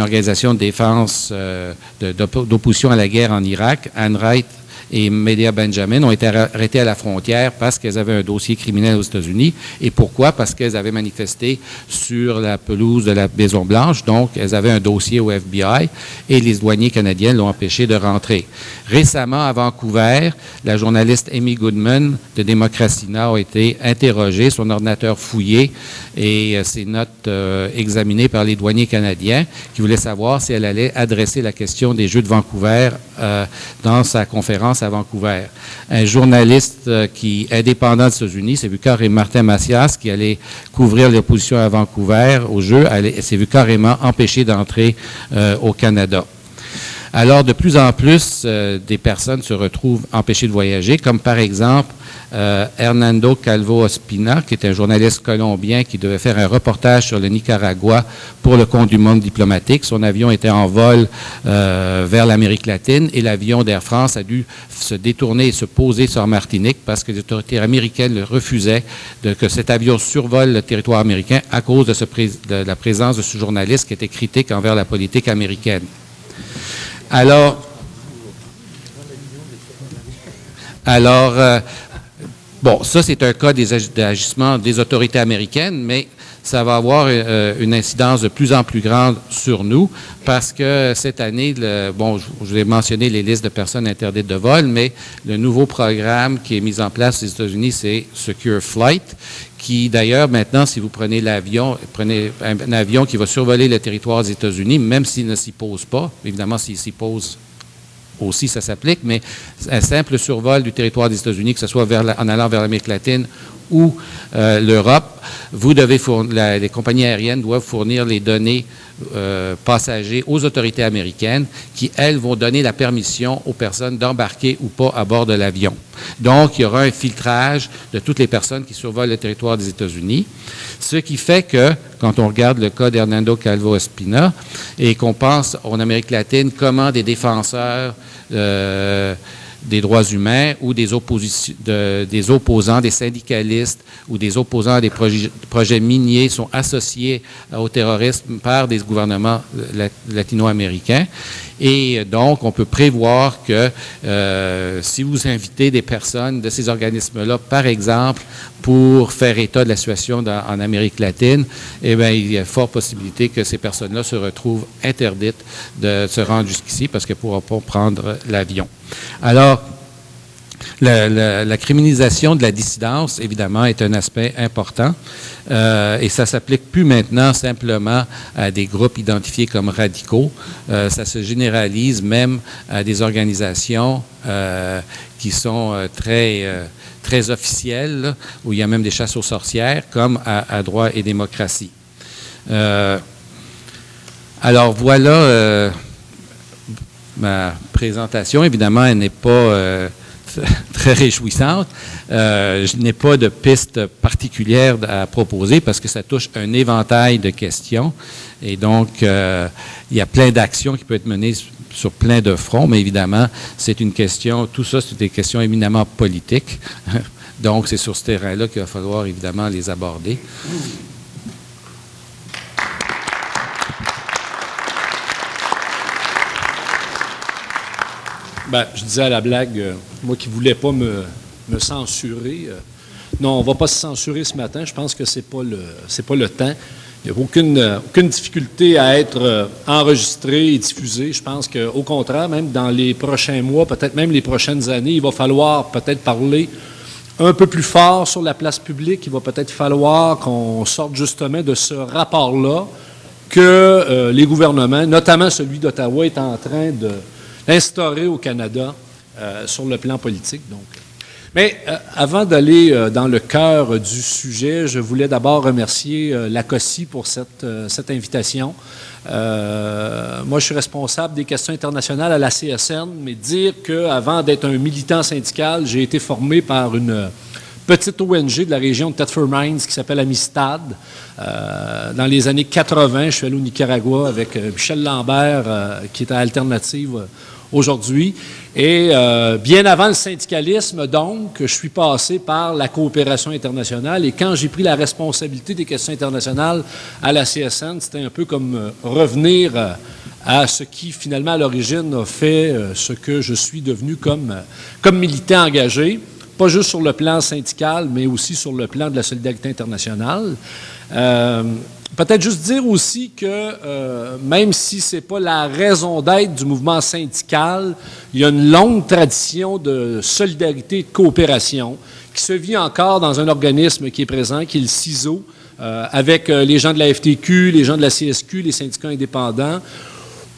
organisation de défense euh, d'opposition à la guerre en Irak, Anne Wright et Media Benjamin ont été arr- arrêtées à la frontière parce qu'elles avaient un dossier criminel aux États-Unis. Et pourquoi? Parce qu'elles avaient manifesté sur la pelouse de la Maison Blanche, donc elles avaient un dossier au FBI et les douaniers canadiens l'ont empêché de rentrer. Récemment, à Vancouver, la journaliste Amy Goodman de Démocratie Now a été interrogée, son ordinateur fouillé et euh, ses notes euh, examinées par les douaniers canadiens qui voulaient savoir si elle allait adresser la question des Jeux de Vancouver euh, dans sa conférence à Vancouver. Un journaliste euh, qui indépendant des États-Unis s'est vu carrément, Martin Macias, qui allait couvrir l'opposition à Vancouver Jeux, allait- s'est vu carrément empêché d'entrer euh, au Canada. Alors, de plus en plus, euh, des personnes se retrouvent empêchées de voyager, comme par exemple euh, Hernando Calvo Ospina, qui est un journaliste colombien qui devait faire un reportage sur le Nicaragua pour le compte du monde diplomatique. Son avion était en vol euh, vers l'Amérique latine et l'avion d'Air France a dû se détourner et se poser sur Martinique parce que les autorités américaines refusaient que cet avion survole le territoire américain à cause de la présence de ce journaliste qui était critique envers la politique américaine. Alors, alors euh, bon, ça c'est un cas des des autorités américaines, mais ça va avoir euh, une incidence de plus en plus grande sur nous parce que cette année, bon, je, je vais mentionner les listes de personnes interdites de vol, mais le nouveau programme qui est mis en place aux États-Unis, c'est Secure Flight, qui d'ailleurs maintenant, si vous prenez l'avion, prenez un, avion qui va survoler le territoire des États-Unis, même s'il ne s'y pose pas, évidemment s'il s'y pose aussi ça s'applique, mais un simple survol du territoire des États-Unis, que ce soit vers en allant vers l'Amérique latine ou euh, l'Europe, vous devez fournir, les compagnies aériennes doivent fournir les données euh, passagers aux autorités américaines qui, elles, vont donner la permission aux personnes d'embarquer ou pas à bord de l'avion. Donc, il y aura un filtrage de toutes les personnes qui survolent le territoire des États-Unis, ce qui fait que, quand on regarde le cas d'Hernando Calvo Espina et qu'on pense en Amérique latine comment des défenseurs euh, des droits humains ou des, des opposants, des syndicalistes ou des opposants à des projets, miniers sont associés au terrorisme par des gouvernements latino-américains. Et donc, on peut prévoir que euh, si vous invitez des personnes de ces organismes-là, par exemple, pour faire état de la situation en Amérique latine, eh bien, il y a fort possibilité que ces personnes-là se retrouvent interdites de se rendre jusqu'ici parce qu'elles ne pourront pas prendre l'avion. Alors, la, criminalisation de la dissidence, évidemment, est un aspect important euh, et ça s'applique plus maintenant simplement à des groupes identifiés comme radicaux. Euh, ça se généralise même à des organisations euh, qui sont très, très officielles, où il y a même des chasses aux sorcières, comme à, à droit et démocratie. alors voilà ma présentation. Évidemment, elle n'est pas euh, très réjouissante. Euh, je n'ai pas de piste particulière à proposer parce que ça touche un éventail de questions. Et donc, euh, il y a plein d'actions qui peuvent être menées sur plein de fronts, mais évidemment, c'est une question, tout ça, c'est des questions éminemment politiques. Donc, c'est sur ce terrain-là qu'il va falloir évidemment les aborder. Ben, je disais à la blague, euh, moi qui ne voulais pas me, censurer, euh, non, on ne va pas se censurer ce matin. Je pense que ce n'est pas, le, pas le temps. Il n'y a aucune, aucune difficulté à être euh, enregistré et diffusé. Je pense qu'au contraire, même dans les prochains mois, peut-être même les prochaines années, il va falloir peut-être parler un peu plus fort sur la place publique. Il va peut-être falloir qu'on sorte justement de ce rapport-là que les gouvernements, notamment celui d'Ottawa, est en train de, instauré au Canada euh, sur le plan politique. Donc. Mais euh, avant d'aller euh, dans le cœur du sujet, je voulais d'abord remercier la COSI pour cette, cette invitation. moi, je suis responsable des questions internationales à la CSN, mais dire qu'avant d'être un militant syndical, j'ai été formé par une petite ONG de la région de Thetford Mines qui s'appelle Amistad. dans les années 80, je suis allé au Nicaragua avec Michel Lambert, qui est à Alternative aujourd'hui. Et euh, bien avant le syndicalisme, donc, je suis passé par la coopération internationale. Et quand j'ai pris la responsabilité des questions internationales à la CSN, c'était un peu comme euh, revenir euh, à ce qui, finalement, à l'origine, a fait ce que je suis devenu comme, comme militant engagé, pas juste sur le plan syndical, mais aussi sur le plan de la solidarité internationale. Peut-être juste dire aussi que euh, même si ce n'est pas la raison d'être du mouvement syndical, il y a une longue tradition de solidarité et de coopération qui se vit encore dans un organisme qui est présent, qui est le CISO, euh, avec euh, les gens de la FTQ, les gens de la CSQ, les syndicats indépendants,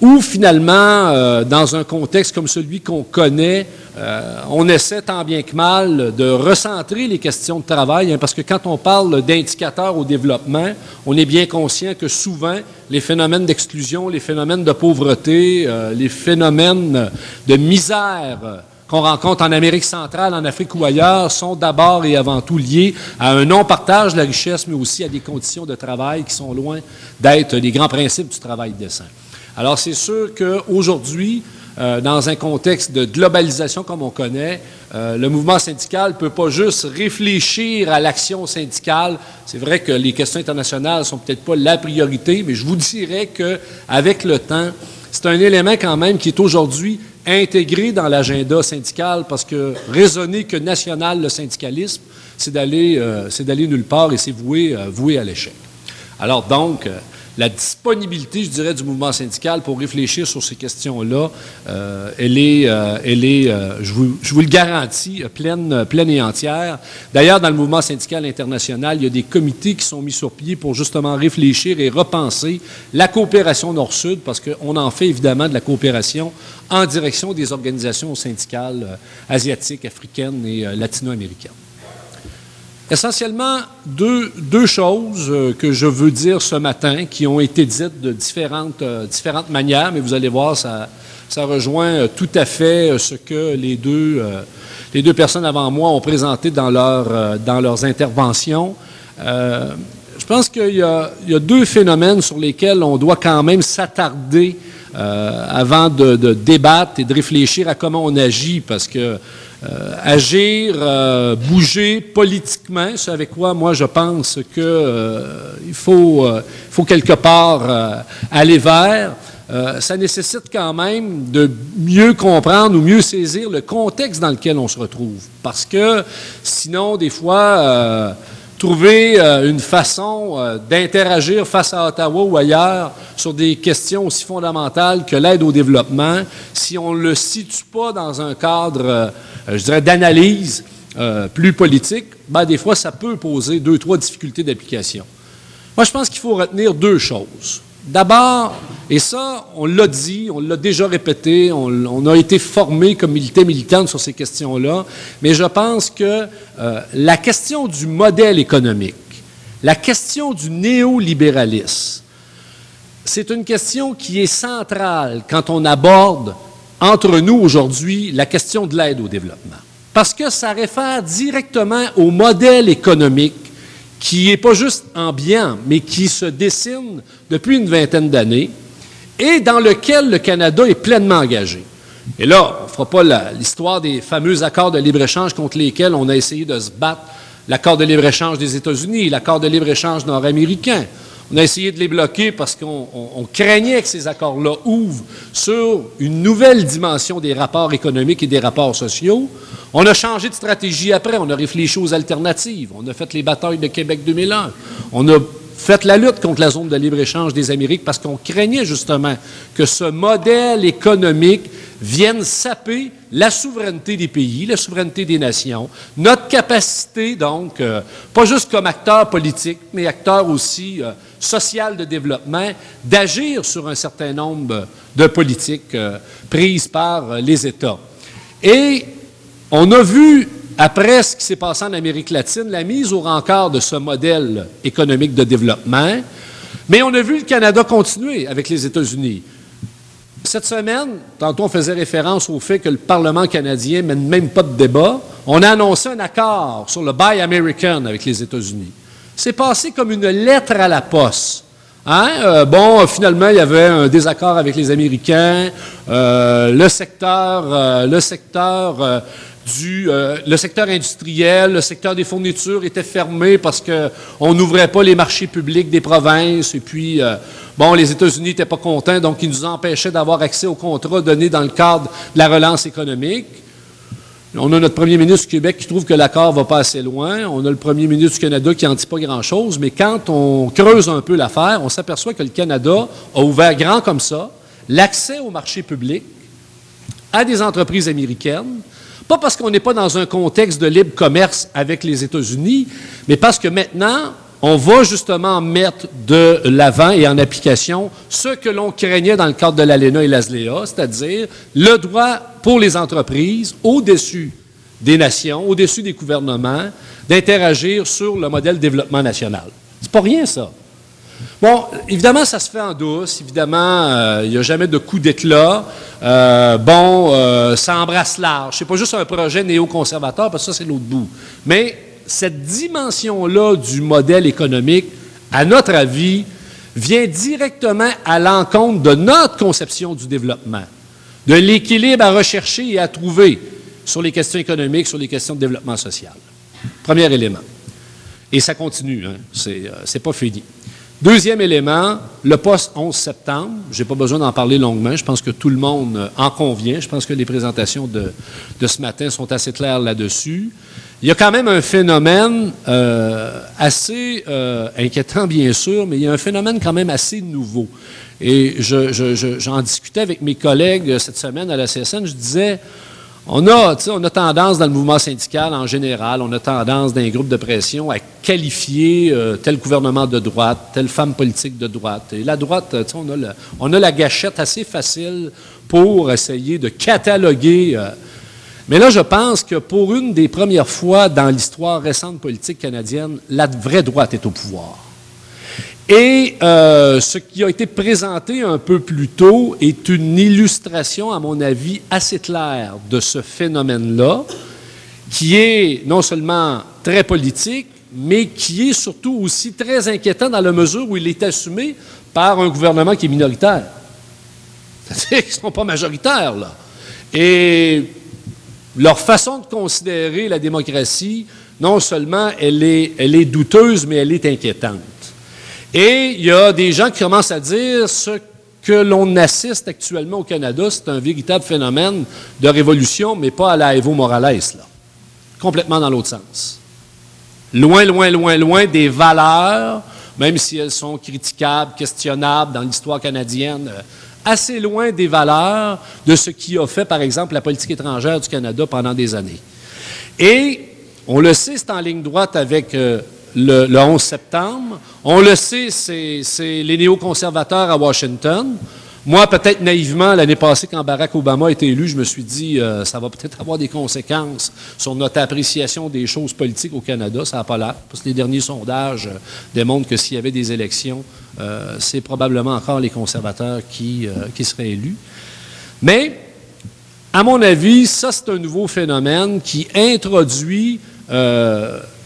ou finalement, dans un contexte comme celui qu'on connaît, euh, on essaie tant bien que mal de recentrer les questions de travail, hein, parce que quand on parle d'indicateurs au développement, on est bien conscient que souvent, les phénomènes d'exclusion, les phénomènes de pauvreté, euh, les phénomènes de misère qu'on rencontre en Amérique centrale, en Afrique ou ailleurs, sont d'abord et avant tout liés à un non-partage de la richesse, mais aussi à des conditions de travail qui sont loin d'être les grands principes du travail décent. Alors, c'est sûr qu'aujourd'hui, euh, dans un contexte de globalisation comme on connaît, euh, le mouvement syndical ne peut pas juste réfléchir à l'action syndicale. C'est vrai que les questions internationales sont peut-être pas la priorité, mais je vous dirais qu'avec le temps, c'est un élément quand même qui est aujourd'hui intégré dans l'agenda syndical parce que raisonner que national le syndicalisme, c'est d'aller euh, nulle part et c'est voué, voué à l'échec. Alors donc, la disponibilité, je dirais, du mouvement syndical pour réfléchir sur ces questions-là, euh, elle est, euh, elle est euh, je, vous, le garantis, pleine, pleine et entière. D'ailleurs, dans le mouvement syndical international, il y a des comités qui sont mis sur pied pour justement réfléchir et repenser la coopération Nord-Sud, parce qu'on en fait évidemment de la coopération en direction des organisations syndicales asiatiques, africaines et latino-américaines. Essentiellement, deux, choses euh, que je veux dire ce matin qui ont été dites de différentes, euh, manières, mais vous allez voir, ça, ça rejoint euh, tout à fait ce que les deux, personnes avant moi ont présenté dans, leur, dans leurs interventions. je pense qu'il y, a deux phénomènes sur lesquels on doit quand même s'attarder avant de débattre et de réfléchir à comment on agit, parce que euh, agir, euh, bouger politiquement, c'est avec quoi moi je pense que euh, il faut, euh, quelque part aller vers. Ça nécessite quand même de mieux comprendre ou mieux saisir le contexte dans lequel on se retrouve. Parce que sinon, des fois, trouver euh, une façon euh, d'interagir face à Ottawa ou ailleurs sur des questions aussi fondamentales que l'aide au développement, si on ne le situe pas dans un cadre, euh, je dirais, d'analyse plus politique, ben, des fois, ça peut poser deux, trois difficultés d'application. Moi, je pense qu'il faut retenir deux choses. D'abord, et ça, on l'a dit, on l'a déjà répété, on, a été formé comme militaire militante sur ces questions-là, mais je pense que euh, la question du modèle économique, la question du néolibéralisme, c'est une question qui est centrale quand on aborde entre nous aujourd'hui la question de l'aide au développement. Parce que ça réfère directement au modèle économique qui n'est pas juste ambiant, mais qui se dessine depuis une vingtaine d'années et dans lequel le Canada est pleinement engagé. Et là, on ne fera pas l'histoire des fameux accords de libre-échange contre lesquels on a essayé de se battre, l'accord de libre-échange des États-Unis, l'accord de libre-échange nord-américain. On a essayé de les bloquer parce qu'on on- on craignait que ces accords-là ouvrent sur une nouvelle dimension des rapports économiques et des rapports sociaux. On a changé de stratégie après, on a réfléchi aux alternatives, on a fait les batailles de Québec 2001, on a fait la lutte contre la zone de libre-échange des Amériques parce qu'on craignait justement que ce modèle économique vienne saper la souveraineté des pays, la souveraineté des nations, notre capacité donc, euh, pas juste comme acteur politique, mais acteur aussi euh, social de développement, d'agir sur un certain nombre de politiques euh, prises par les États. Et on a vu, après ce qui s'est passé en Amérique latine, la mise au rencard de ce modèle économique de développement, mais on a vu le Canada continuer avec les États-Unis. Cette semaine, tantôt on faisait référence au fait que le Parlement canadien mène même pas de débat. On a annoncé un accord sur le Buy American avec les États-Unis. C'est passé comme une lettre à la poste. Hein? Euh, bon, finalement, il y avait un désaccord avec les Américains. Euh, le secteur, euh, le secteur euh, le secteur industriel, le secteur des fournitures était fermé parce que on n'ouvrait pas les marchés publics des provinces. Et puis, euh, bon, les États-Unis n'étaient pas contents, donc ils nous empêchaient d'avoir accès aux contrats donnés dans le cadre de la relance économique. On a notre premier ministre du Québec qui trouve que l'accord va pas assez loin. On a le premier ministre du Canada qui n'en dit pas grand-chose. Mais quand on creuse un peu l'affaire, on s'aperçoit que le Canada a ouvert grand comme ça l'accès au marché public à des entreprises américaines, pas parce qu'on n'est pas dans un contexte de libre commerce avec les États-Unis, mais parce que maintenant, on va justement mettre de l'avant et en application ce que l'on craignait dans le cadre de l'ALENA et l'ASLEA, c'est-à-dire le droit pour les entreprises, au-dessus des nations, au-dessus des gouvernements, d'interagir sur le modèle développement national. C'est pas rien, ça. Bon, évidemment, ça se fait en douce. Évidemment, euh, il n'y a jamais de coup d'éclat. Euh, bon, euh, ça embrasse large. C'est pas juste un projet néoconservateur, parce que ça, c'est l'autre bout. Mais cette dimension-là du modèle économique, à notre avis, vient directement à l'encontre de notre conception du développement, de l'équilibre à rechercher et à trouver sur les questions économiques, sur les questions de développement social. Premier élément. Et ça continue, hein. c'est pas fini. Deuxième élément, le poste 11 septembre. Je n'ai pas besoin d'en parler longuement. Je pense que tout le monde en convient. Je pense que les présentations de, de ce matin sont assez claires là-dessus. Il y a quand même un phénomène euh, assez euh, inquiétant, bien sûr, mais il y a un phénomène quand même assez nouveau. Et je- je- je- j'en discutais avec mes collègues cette semaine à la CSN. Je disais, on a, on a tendance dans le mouvement syndical en général, on a tendance dans les groupes de pression à qualifier euh, tel gouvernement de droite, telle femme politique de droite. Et la droite, on a la gâchette assez facile pour essayer de cataloguer. euh, mais là, je pense que pour une des premières fois dans l'histoire récente politique canadienne, la vraie droite est au pouvoir. Et euh, ce qui a été présenté un peu plus tôt est une illustration, à mon avis, assez claire de ce phénomène-là, qui est non seulement très politique, mais qui est surtout aussi très inquiétant dans la mesure où il est assumé par un gouvernement qui est minoritaire. C'est-à-dire qu'ils ne sont pas majoritaires, là. Et leur façon de considérer la démocratie, non seulement elle est, elle est douteuse, mais elle est inquiétante. Et il y a des gens qui commencent à dire ce que l'on assiste actuellement au Canada, c'est un véritable phénomène de révolution, mais pas à la Evo Morales, là. Complètement dans l'autre sens. Loin, loin, loin, loin des valeurs, même si elles sont critiquables, questionnables dans l'histoire canadienne, euh, assez loin des valeurs de ce qui a fait, par exemple, la politique étrangère du Canada pendant des années. Et on le sait, c'est en ligne droite avec euh, le, le 11 septembre. On le sait, c'est les néoconservateurs à Washington. Moi, peut-être naïvement, l'année passée, quand Barack Obama a été élu, je me suis dit, euh, ça va peut-être avoir des conséquences sur notre appréciation des choses politiques au Canada. Ça n'a pas l'air, parce que les derniers sondages euh, démontrent que s'il y avait des élections, euh, c'est probablement encore les conservateurs qui, seraient élus. Mais, à mon avis, ça, c'est un nouveau phénomène qui introduit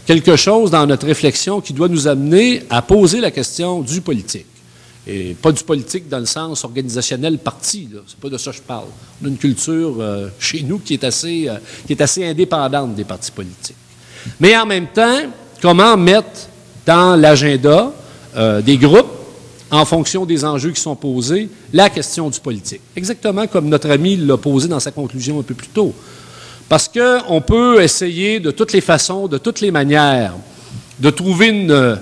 quelque chose dans notre réflexion qui doit nous amener à poser la question du politique. Et pas du politique dans le sens organisationnel parti, c'est pas de ça que je parle. On a une culture euh, chez nous qui est, assez, euh, qui est assez indépendante des partis politiques. Mais en même temps, comment mettre dans l'agenda euh, des groupes, en fonction des enjeux qui sont posés, la question du politique? Exactement comme notre ami l'a posé dans sa conclusion un peu plus tôt. Parce qu'on peut essayer de toutes les façons, de toutes les manières, de trouver une,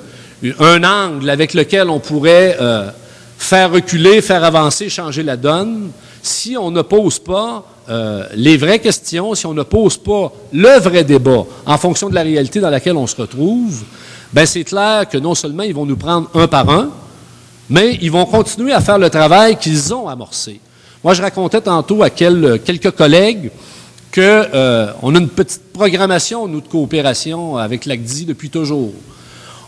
un angle avec lequel on pourrait euh, faire reculer, faire avancer, changer la donne, si on ne pose pas euh, les vraies questions, si on ne pose pas le vrai débat en fonction de la réalité dans laquelle on se retrouve, ben c'est clair que non seulement ils vont nous prendre un par un, mais ils vont continuer à faire le travail qu'ils ont amorcé. Moi, je racontais tantôt à quel- quelques collègues qu'on a une petite programmation, nous, de coopération avec l'ACDI depuis toujours.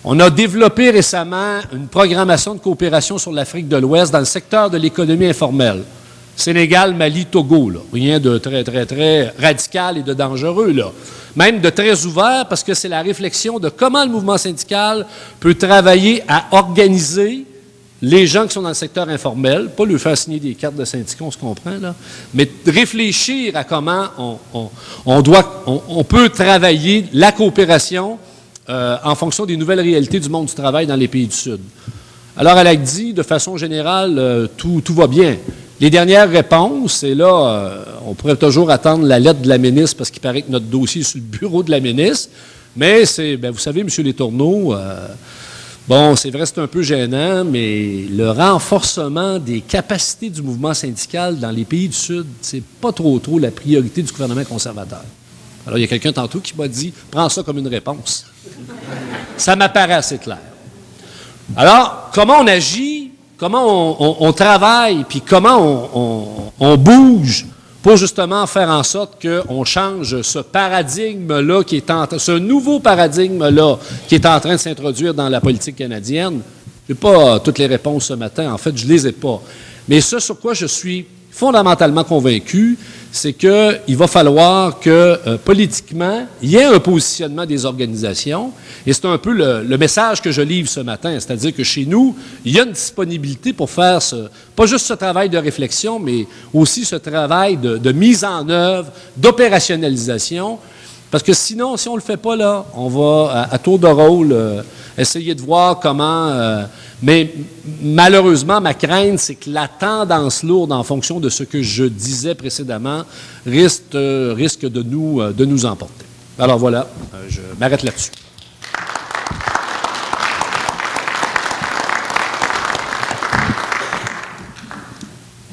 On a développé récemment une programmation de coopération sur l'Afrique de l'Ouest dans le secteur de l'économie informelle. Sénégal, Mali, Togo, là. Rien de très, très, très radical et de dangereux. Même de très ouvert, parce que c'est la réflexion de comment le mouvement syndical peut travailler à organiser les gens qui sont dans le secteur informel, pas lui faire signer des cartes de syndicat, on se comprend, là, mais réfléchir à comment on, on- on doit, peut travailler la coopération euh, en fonction des nouvelles réalités du monde du travail dans les pays du Sud. Alors, elle a dit, de façon générale, euh, tout, tout va bien. Les dernières réponses, et là, euh, on pourrait toujours attendre la lettre de la ministre parce qu'il paraît que notre dossier est sur le bureau de la ministre, mais c'est, ben, vous savez, M. Letourneau, euh, bon, c'est vrai, c'est un peu gênant, mais le renforcement des capacités du mouvement syndical dans les pays du Sud, c'est pas trop trop la priorité du gouvernement conservateur. Alors, il y a quelqu'un tantôt qui m'a dit, prends ça comme une réponse. Ça m'apparaît assez clair. Alors, comment on agit, comment on, travaille, puis comment on bouge pour justement faire en sorte qu'on change ce paradigme-là qui est en ce nouveau paradigme-là qui est en train de s'introduire dans la politique canadienne. Je n'ai pas toutes les réponses ce matin, en fait, je ne les ai pas. Mais ce sur quoi je suis fondamentalement convaincu, c'est qu'il va falloir que euh, politiquement, il y ait un positionnement des organisations. Et c'est un peu le, message que je livre ce matin, c'est-à-dire que chez nous, il y a une disponibilité pour faire pas juste ce travail de réflexion, mais aussi ce travail de, mise en œuvre, d'opérationnalisation. Parce que sinon, si on ne le fait pas là, on va à, à tour de rôle euh, essayer de voir comment. euh, mais malheureusement, ma crainte, c'est que la tendance lourde, en fonction de ce que je disais précédemment, risque, euh, de, nous, euh, de nous emporter. Alors voilà, euh, je m'arrête là-dessus.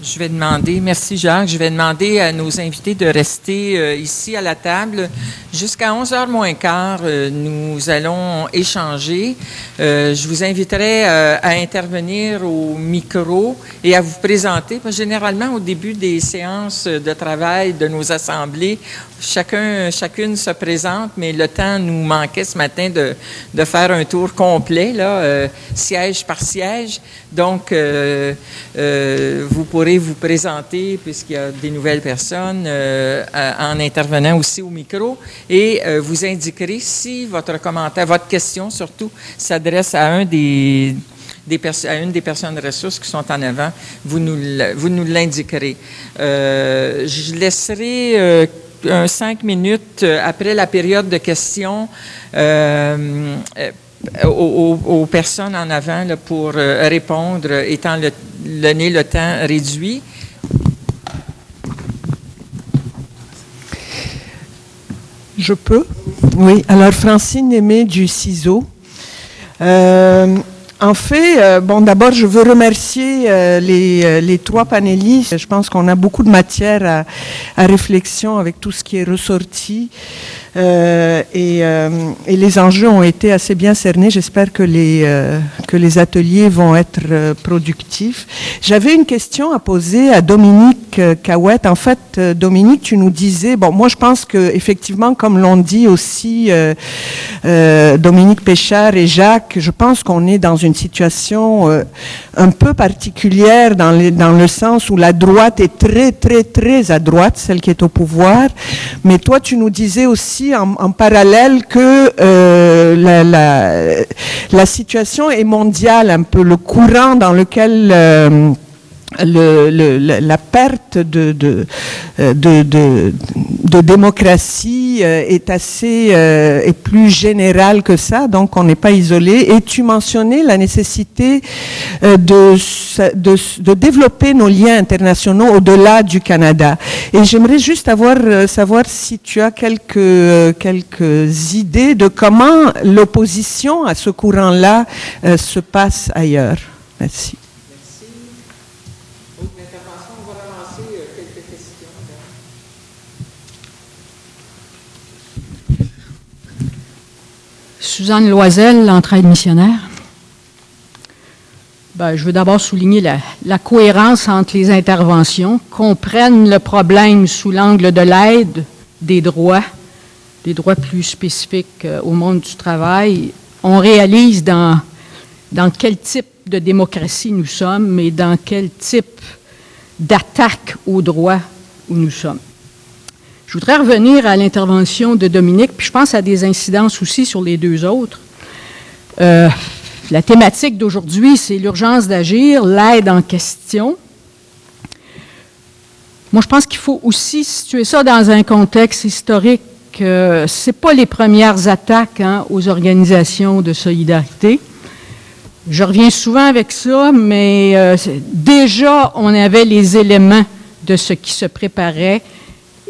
Je vais demander, merci Jacques, je vais demander à nos invités de rester euh, ici à la table jusqu'à 11h moins quart. euh, nous allons échanger. Euh, je vous inviterai euh, à intervenir au micro et à vous présenter. Généralement, au début des séances de travail de nos assemblées, chacun, chacune se présente, mais le temps nous manquait ce matin de, de faire un tour complet, là, siège par siège. Donc, vous pourrez vous présenter, puisqu'il y a des nouvelles personnes, euh, en intervenant aussi au micro, et euh, vous indiquerez si votre commentaire, votre question surtout, s'adresse à un des des à une des personnes ressources qui sont en avant, vous nous, l'indiquerez. Euh, je laisserai cinq minutes après la période de questions euh, aux, personnes en avant pour euh, répondre, étant le, donné le temps réduit. Je peux? Oui. Alors, Francine Aimé du CISO. Euh, en fait, euh, bon, d'abord, je veux remercier les, trois panélistes. Je pense qu'on a beaucoup de matière à réflexion avec tout ce qui est ressorti. Euh, et, euh, et les enjeux ont été assez bien cernés. J'espère que les, euh, que les ateliers vont être productifs. J'avais une question à poser à Dominique Cahouette. En fait, Dominique, tu nous disais, bon, moi je pense que effectivement, comme l'ont dit aussi Dominique Péchard et Jacques, je pense qu'on est dans une situation un peu particulière dans le sens où la droite est très, très, très à droite, celle qui est au pouvoir. Mais toi, tu nous disais aussi en, parallèle que euh, la situation est mondiale, un peu le courant dans lequel euh, la- perte de, euh, démocratie euh, est assez euh, plus générale que ça, donc on n'est pas isolé. Et tu mentionnais la nécessité de, développer nos liens internationaux au-delà du Canada. Et j'aimerais juste avoir savoir si tu as quelques idées de comment l'opposition à ce courant-là se passe ailleurs. Merci. Suzanne Loisel, l'entraide missionnaire. Ben, je veux d'abord souligner la, cohérence entre les interventions, qu'on prenne le problème sous l'angle de l'aide, des droits, des droits plus spécifiques euh, au monde du travail. On réalise dans, dans quel type de démocratie nous sommes et dans quel type d'attaque aux droits où nous sommes. Je voudrais revenir à l'intervention de Dominique, puis je pense à des incidences aussi sur les deux autres. Euh, la thématique d'aujourd'hui, c'est l'urgence d'agir, l'aide en question. Moi, je pense qu'il faut aussi situer ça dans un contexte historique. Euh, Ce n'est pas les premières attaques hein, aux organisations de solidarité. Je reviens souvent avec ça, mais euh, déjà, on avait les éléments de ce qui se préparait.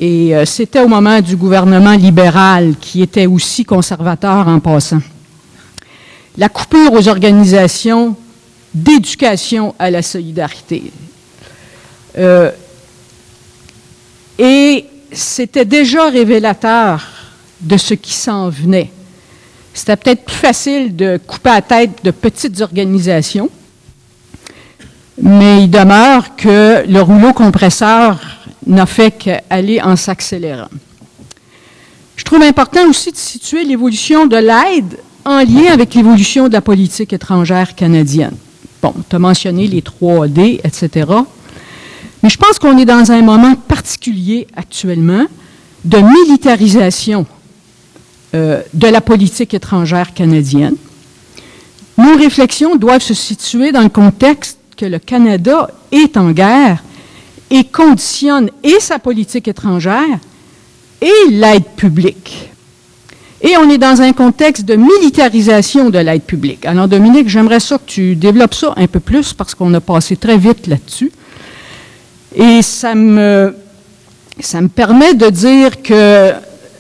Et euh, c'était au moment du gouvernement libéral, qui était aussi conservateur en passant. La coupure aux organisations d'éducation à la solidarité. Euh, et c'était déjà révélateur de ce qui s'en venait. C'était peut-être plus facile de couper la tête de petites organisations, mais il demeure que le rouleau compresseur n'a fait qu'aller en s'accélérant. Je trouve important aussi de situer l'évolution de l'aide en lien avec l'évolution de la politique étrangère canadienne. Bon, tu as mentionné les 3D, etc. Mais je pense qu'on est dans un moment particulier actuellement de militarisation euh, de la politique étrangère canadienne. Nos réflexions doivent se situer dans le contexte que le Canada est en guerre et conditionne et sa politique étrangère et l'aide publique. Et on est dans un contexte de militarisation de l'aide publique. Alors, Dominique, j'aimerais ça que tu développes ça un peu plus parce qu'on a passé très vite là-dessus. Et ça me, ça me permet de dire que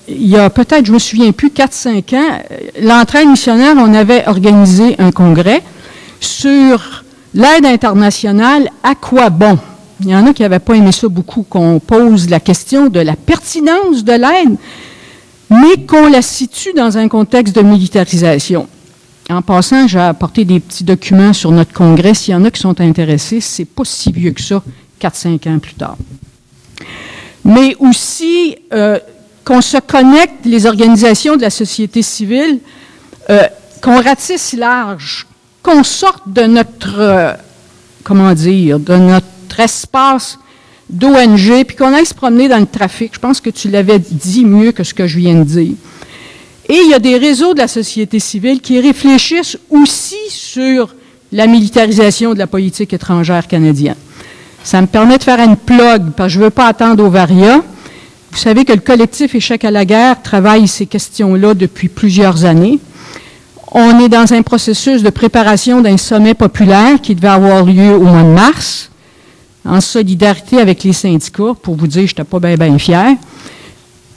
il y a peut-être, je me souviens plus, 4-5 ans, l'entraide missionnaire, on avait organisé un congrès sur l'aide internationale, à quoi bon? Il y en a qui n'avaient pas aimé ça beaucoup, qu'on pose la question de la pertinence de l'aide, mais qu'on la situe dans un contexte de militarisation. En passant, j'ai apporté des petits documents sur notre congrès. S'il y en a qui sont intéressés, c'est pas si vieux que ça, 4-5 ans plus tard. Mais aussi euh, qu'on se connecte, les organisations de la société civile, euh, qu'on ratisse large, qu'on sorte de notre, euh, comment dire, de notre espace d'ONG, puis qu'on aille se promener dans le trafic. Je pense que tu l'avais dit mieux que ce que je viens de dire. Et il y a des réseaux de la société civile qui réfléchissent aussi sur la militarisation de la politique étrangère canadienne. Ça me permet de faire une plug, parce que je ne veux pas attendre au Varia. Vous savez que le collectif Échec à la guerre travaille ces questions-là depuis plusieurs années. On est dans un processus de préparation d'un sommet populaire qui devait avoir lieu au mois de mars, en solidarité avec les syndicats. Pour vous dire, je n'étais pas bien, bien fier.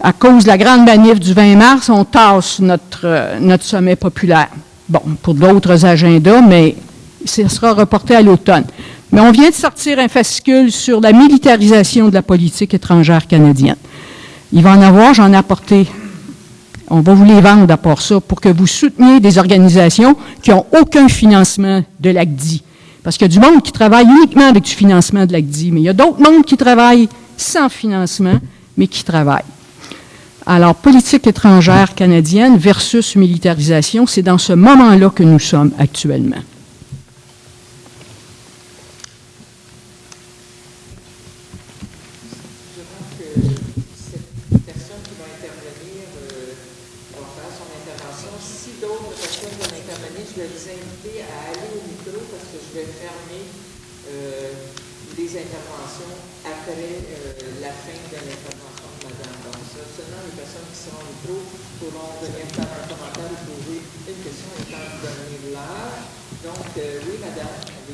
À cause de la grande manif du 20 mars, on tasse notre, euh, notre sommet populaire. Bon, pour d'autres agendas, mais ce sera reporté à l'automne. Mais on vient de sortir un fascicule sur la militarisation de la politique étrangère canadienne. Il va en avoir, j'en ai apporté. On va vous les vendre à part ça pour que vous souteniez des organisations qui n'ont aucun financement de l'ACDI. Parce qu'il y a du monde qui travaille uniquement avec du financement de l'ACDI, mais il y a d'autres mondes qui travaillent sans financement, mais qui travaillent. Alors, politique étrangère canadienne versus militarisation, c'est dans ce moment-là que nous sommes actuellement.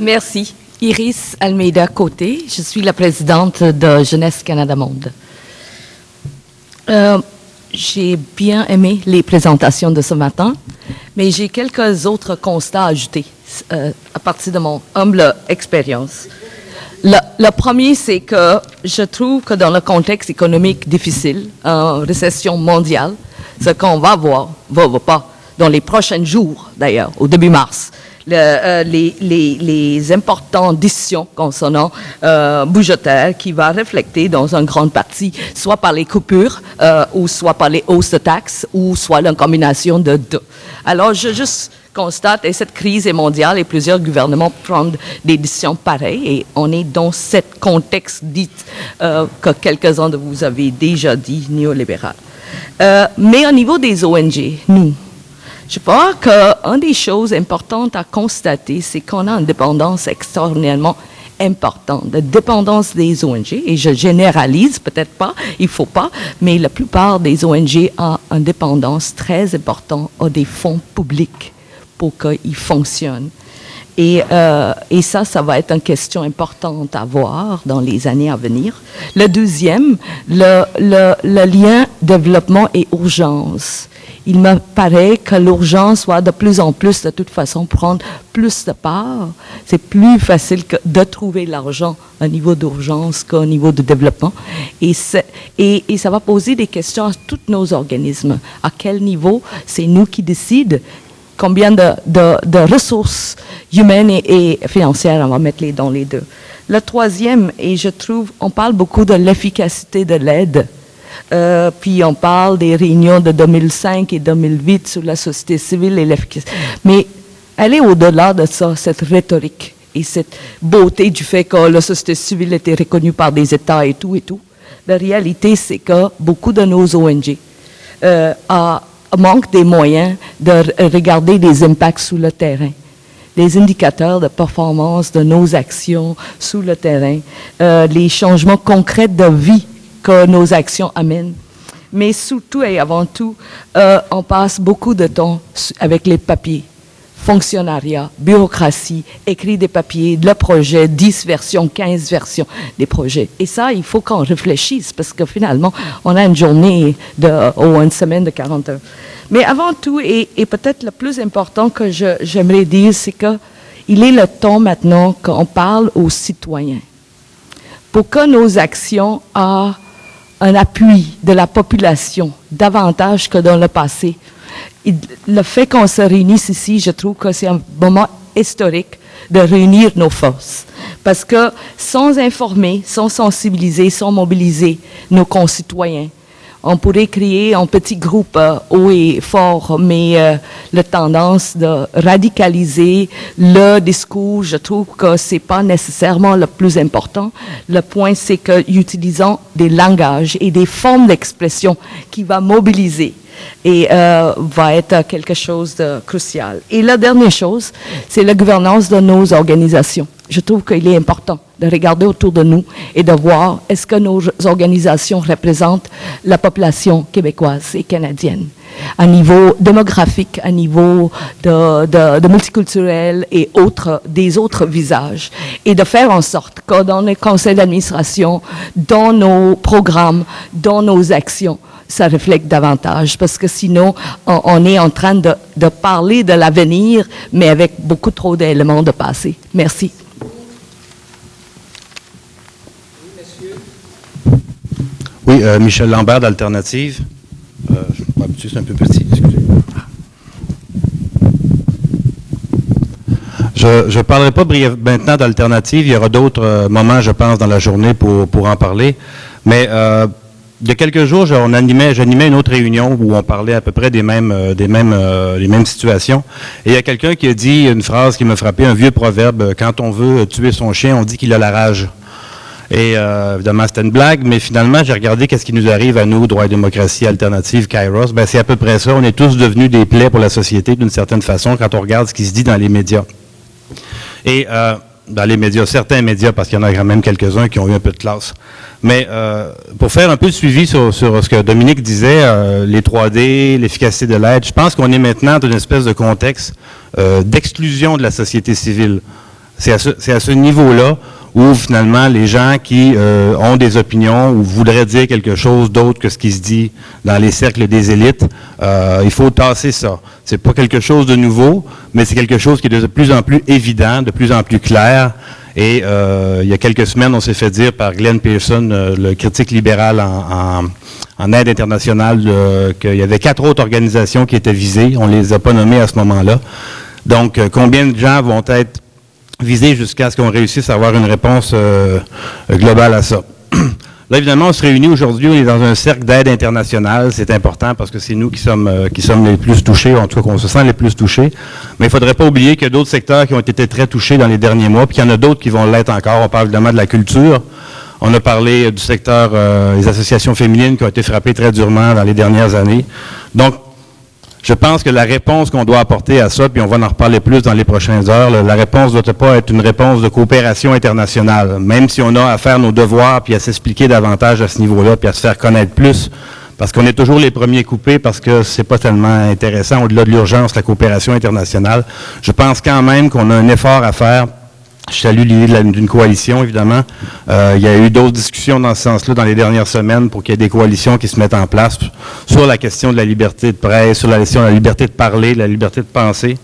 Merci. Iris Almeida Côté, je suis la présidente de Jeunesse Canada Monde. Euh, j'ai bien aimé les présentations de ce matin, mais j'ai quelques autres constats à ajouter euh, à partir de mon humble expérience. Le, premier, c'est que je trouve que dans le contexte économique difficile, en récession mondiale, ce qu'on va voir, va, va pas, dans les prochains jours d'ailleurs, au début mars, euh, les, les, les, importantes décisions concernant euh, budgétaires qui va refléter dans une grande partie, soit par les coupures, euh, ou soit par les hausses de taxes, ou soit une combination de deux. Alors, je juste constate, et cette crise est mondiale, et plusieurs gouvernements prennent des décisions pareilles, et on est dans ce contexte dit euh, que quelques-uns de vous avez déjà dit, néolibéral. Euh, mais au niveau des ONG, nous, je crois qu'une des choses importantes à constater, c'est qu'on a une dépendance extraordinairement importante, la dépendance des ONG, et je généralise peut-être pas, il faut pas, mais la plupart des ONG ont une dépendance très importante à des fonds publics pour qu'ils fonctionnent. Et, euh, et, ça, ça va être une question importante à voir dans les années à venir. Le deuxième, le lien développement et urgence il me paraît que l'urgence va de plus en plus, de toute façon, prendre plus de part. C'est plus facile de trouver l'argent au niveau d'urgence qu'au niveau de développement. Et, ça va poser des questions à tous nos organismes. À quel niveau c'est nous qui décidons combien de, ressources humaines et, financières on va mettre dans les deux. Le troisième, et je trouve, on parle beaucoup de l'efficacité de l'aide. Euh, puis on parle des réunions de 2005 et 2008 sur la société civile et l'efficacité. Mais est au-delà de ça, cette rhétorique et cette beauté du fait que la société civile était reconnue par des États et tout et tout. La réalité, c'est que beaucoup de nos ONG euh, manquent des moyens de regarder les impacts sur le terrain les indicateurs de performance de nos actions sur le terrain, euh, les changements concrets de vie que nos actions amènent. Mais surtout et avant tout, euh, on passe beaucoup de temps avec les papiers. Fonctionnariat, bureaucratie, écrit des papiers, le projet, 10 versions, 15 versions des projets. Et ça, il faut qu'on réfléchisse parce que finalement, on a une journée ou une semaine de 40 heures. Mais avant tout, et, peut-être le plus important que j'aimerais dire, c'est que il est le temps maintenant qu'on parle aux citoyens pour que nos actions aient un appui de la population davantage que dans le passé. le fait qu'on se réunisse ici, je trouve que c'est un moment historique de réunir nos forces. Parce que sans informer, sans sensibiliser, sans mobiliser nos concitoyens, on pourrait créer un petit groupe euh, haut et fort, mais euh, la tendance de radicaliser le discours, je trouve que c'est pas nécessairement le plus important. Le point, c'est que utilisant des langages et des formes d'expression qui va mobiliser et euh, va être quelque chose de crucial. Et la dernière chose, c'est la gouvernance de nos organisations. Je trouve qu'il est important de regarder autour de nous et de voir est-ce que nos organisations représentent la population québécoise et canadienne à niveau démographique, à niveau de, multiculturel et autres, des autres visages. Et de faire en sorte que dans les conseils d'administration, dans nos programmes, dans nos actions, ça reflète davantage, parce que sinon, on, est en train de, parler de l'avenir, mais avec beaucoup trop d'éléments de passé. Merci. Oui, euh, Michel Lambert d'Alternative. Euh, je un peu petit. Je ne parlerai pas maintenant d'Alternative. Il y aura d'autres euh, moments, je pense, dans la journée pour, pour en parler. Mais euh, il y a quelques jours, j'animais une autre réunion où on parlait à peu près des mêmes, euh, des mêmes, euh, les mêmes situations. Et il y a quelqu'un qui a dit une phrase qui m'a frappé, un vieux proverbe. Quand on veut tuer son chien, on dit qu'il a la rage. Et euh, évidemment, c'était une blague, mais finalement, j'ai regardé qu'est-ce qui nous arrive à nous, droit et démocratie alternative, Kairos. Ben, c'est à peu près ça. On est tous devenus des plaies pour la société d'une certaine façon quand on regarde ce qui se dit dans les médias. Et euh, dans les médias, certains médias, parce qu'il y en a quand même quelques-uns qui ont eu un peu de classe. Mais euh, pour faire un peu de suivi sur, sur ce que Dominique disait, euh, les 3D, l'efficacité de l'aide, je pense qu'on est maintenant dans une espèce de contexte euh, d'exclusion de la société civile. C'est à ce, c'est à ce niveau-là où finalement les gens qui euh, ont des opinions ou voudraient dire quelque chose d'autre que ce qui se dit dans les cercles des élites, euh, il faut tasser ça. C'est pas quelque chose de nouveau, mais c'est quelque chose qui est de plus en plus évident, de plus en plus clair. Et euh, il y a quelques semaines, on s'est fait dire par Glenn Pearson, euh, le critique libéral en, en- en aide internationale, euh, qu'il y avait quatre autres organisations qui étaient visées. On les a pas nommées à ce moment-là. Donc, euh, combien de gens vont être visés jusqu'à ce qu'on réussisse à avoir une réponse euh, globale à ça? Là, évidemment, on se réunit aujourd'hui, on est dans un cercle d'aide internationale. C'est important parce que c'est nous qui sommes, euh, qui sommes les plus touchés, en tout cas qu'on se sent les plus touchés. Mais il ne faudrait pas oublier qu'il y a d'autres secteurs qui ont été très touchés dans les derniers mois, puis qu'il y en a d'autres qui vont l'être encore. On parle évidemment de la culture. On a parlé euh, du secteur euh, des associations féminines qui ont été frappées très durement dans les dernières années. Donc, je pense que la réponse qu'on doit apporter à ça, puis on va en reparler plus dans les prochaines heures, la réponse ne doit pas être une réponse de coopération internationale, même si on a à faire nos devoirs, puis à s'expliquer davantage à ce niveau-là, puis à se faire connaître plus, parce qu'on est toujours les premiers coupés, parce que c'est pas tellement intéressant, au-delà de l'urgence, la coopération internationale. Je pense quand même qu'on a un effort à faire je salue l'idée d'une coalition, évidemment. Euh, il y a eu d'autres discussions dans ce sens-là dans les dernières semaines pour qu'il y ait des coalitions qui se mettent en place sur la question de la liberté de presse, sur la question de la liberté de parler, de la liberté de penser.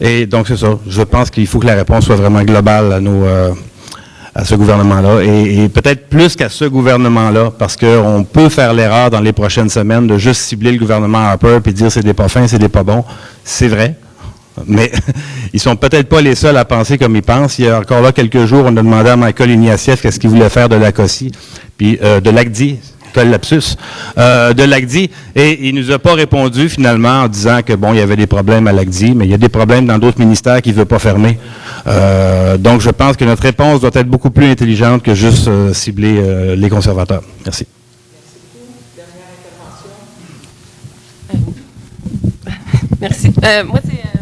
Et donc, c'est ça. Je pense qu'il faut que la réponse soit vraiment globale à nos... euh, à ce gouvernement-là, et, et peut-être plus qu'à ce gouvernement-là, parce qu'on peut faire l'erreur dans les prochaines semaines de juste cibler le gouvernement Harper puis dire c'est des pas fins, c'est des pas bons. C'est vrai, mais ils sont peut-être pas les seuls à penser comme ils pensent. Il y a encore là quelques jours, on a demandé à Michael Ignatieff qu'est-ce qu'il voulait faire de l'ACOSI, puis euh, de l'ACDI, quel euh, de l'ACDI, et il nous a pas répondu finalement en disant que bon, il y avait des problèmes à l'ACDI, mais il y a des problèmes dans d'autres ministères qu'il veut pas fermer. Euh, donc je pense que notre réponse doit être beaucoup plus intelligente que juste cibler les conservateurs. Merci. Merci. Euh, moi, c'est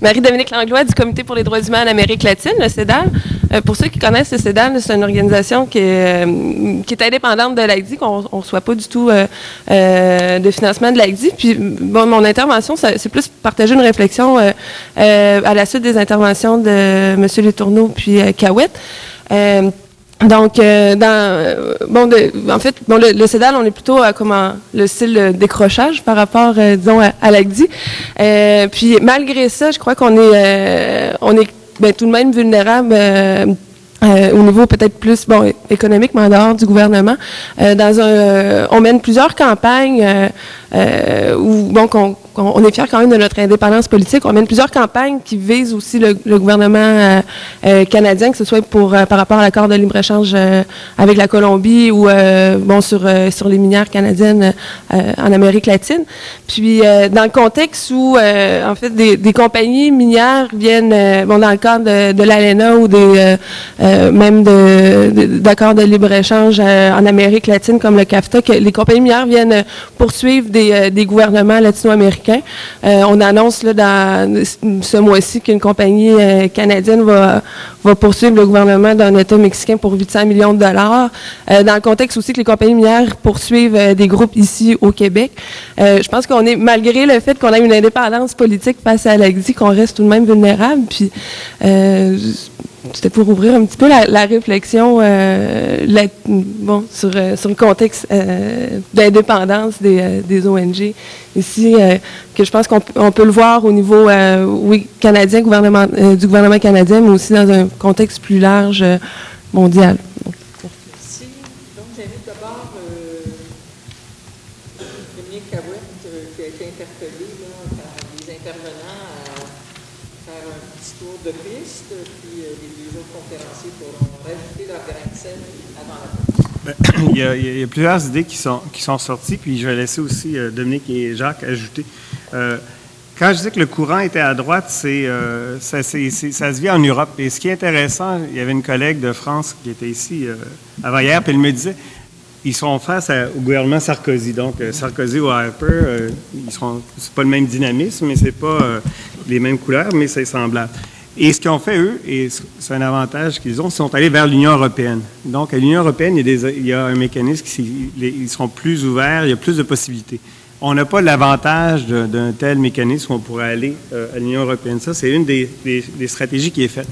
Marie-Dominique Langlois du Comité pour les droits humains en Amérique latine, le CEDAL. Euh, pour ceux qui connaissent le CEDAL, c'est une organisation qui est, euh, indépendante de l'ACDI, qu'on ne reçoit pas du tout euh, euh, de financement de l'ACDI. Puis, bon, mon intervention, c'est plus partager une réflexion à la suite des interventions de M. Letourneau puis Cahouette. Donc, euh, dans, euh, bon, de- en fait, bon, le, le on est plutôt à comment le style décrochage par rapport, euh, disons, à, à l'ACDI. Euh, puis, malgré ça, je crois qu'on est, euh, on est ben, tout de même vulnérable. euh, au niveau peut-être plus bon économique, en dehors du gouvernement. Euh, dans un, euh, on mène plusieurs campagnes euh, où, on est fiers quand même de notre indépendance politique. On mène plusieurs campagnes qui visent aussi le, gouvernement euh, euh, canadien, que ce soit par rapport à l'accord de libre-échange avec la Colombie ou bon, sur, sur les minières canadiennes en Amérique latine. Puis, dans le contexte où, en fait, des, compagnies minières viennent, bon, dans le cadre de, l'ALENA ou des, même de, de- d'accords de libre-échange en Amérique latine comme le CAFTA, que les compagnies minières viennent poursuivre des, euh, des gouvernements latino-américains. Euh, on annonce ce mois-ci qu'une compagnie euh, canadienne va, poursuivre le gouvernement d'un État mexicain pour 800 millions de dollars. Dans le contexte aussi que les compagnies minières poursuivent des groupes ici au Québec. Je pense qu'on est, malgré le fait qu'on a une indépendance politique face à l'AGDI, qu'on reste tout de même vulnérable. Puis, c'était pour ouvrir un petit peu la, réflexion euh, bon, sur, euh, sur le contexte euh, d'indépendance des, ONG ici, que je pense qu'on peut- le voir au niveau oui, canadien, du gouvernement canadien, mais aussi dans un contexte plus large mondial. Donc, Merci. Donc, j'invite d'abord euh, Dominique Cahouette, euh, qui a été interpellé là, par les intervenants à faire un petit tour de piste, puis euh, les deux autres conférenciers pourront rajouter leur grain de sel avant la pause. Ben, il, y a, plusieurs idées qui sont, qui sont sorties, puis je vais laisser aussi euh, Dominique et Jacques ajouter. Euh, quand je dis que le courant était à droite, euh, ça, c'est- ça se vit en Europe. Et ce qui est intéressant, il y avait une collègue de France qui était ici euh, avant hier, puis elle me disait, ils sont face au gouvernement Sarkozy. Donc, Sarkozy ou Harper, ils sont, c'est pas le même dynamisme, mais c'est pas les mêmes couleurs, mais c'est semblable. Et ce qu'ils ont fait, eux, et c'est un avantage qu'ils ont, sont allés vers l'Union européenne. Donc, à l'Union européenne, il y a, un mécanisme qui ils sont plus ouverts, il y a plus de possibilités. On n'a pas l'avantage d'un tel mécanisme où on pourrait aller euh, à l'Union européenne. Ça, c'est une des stratégies qui est faite.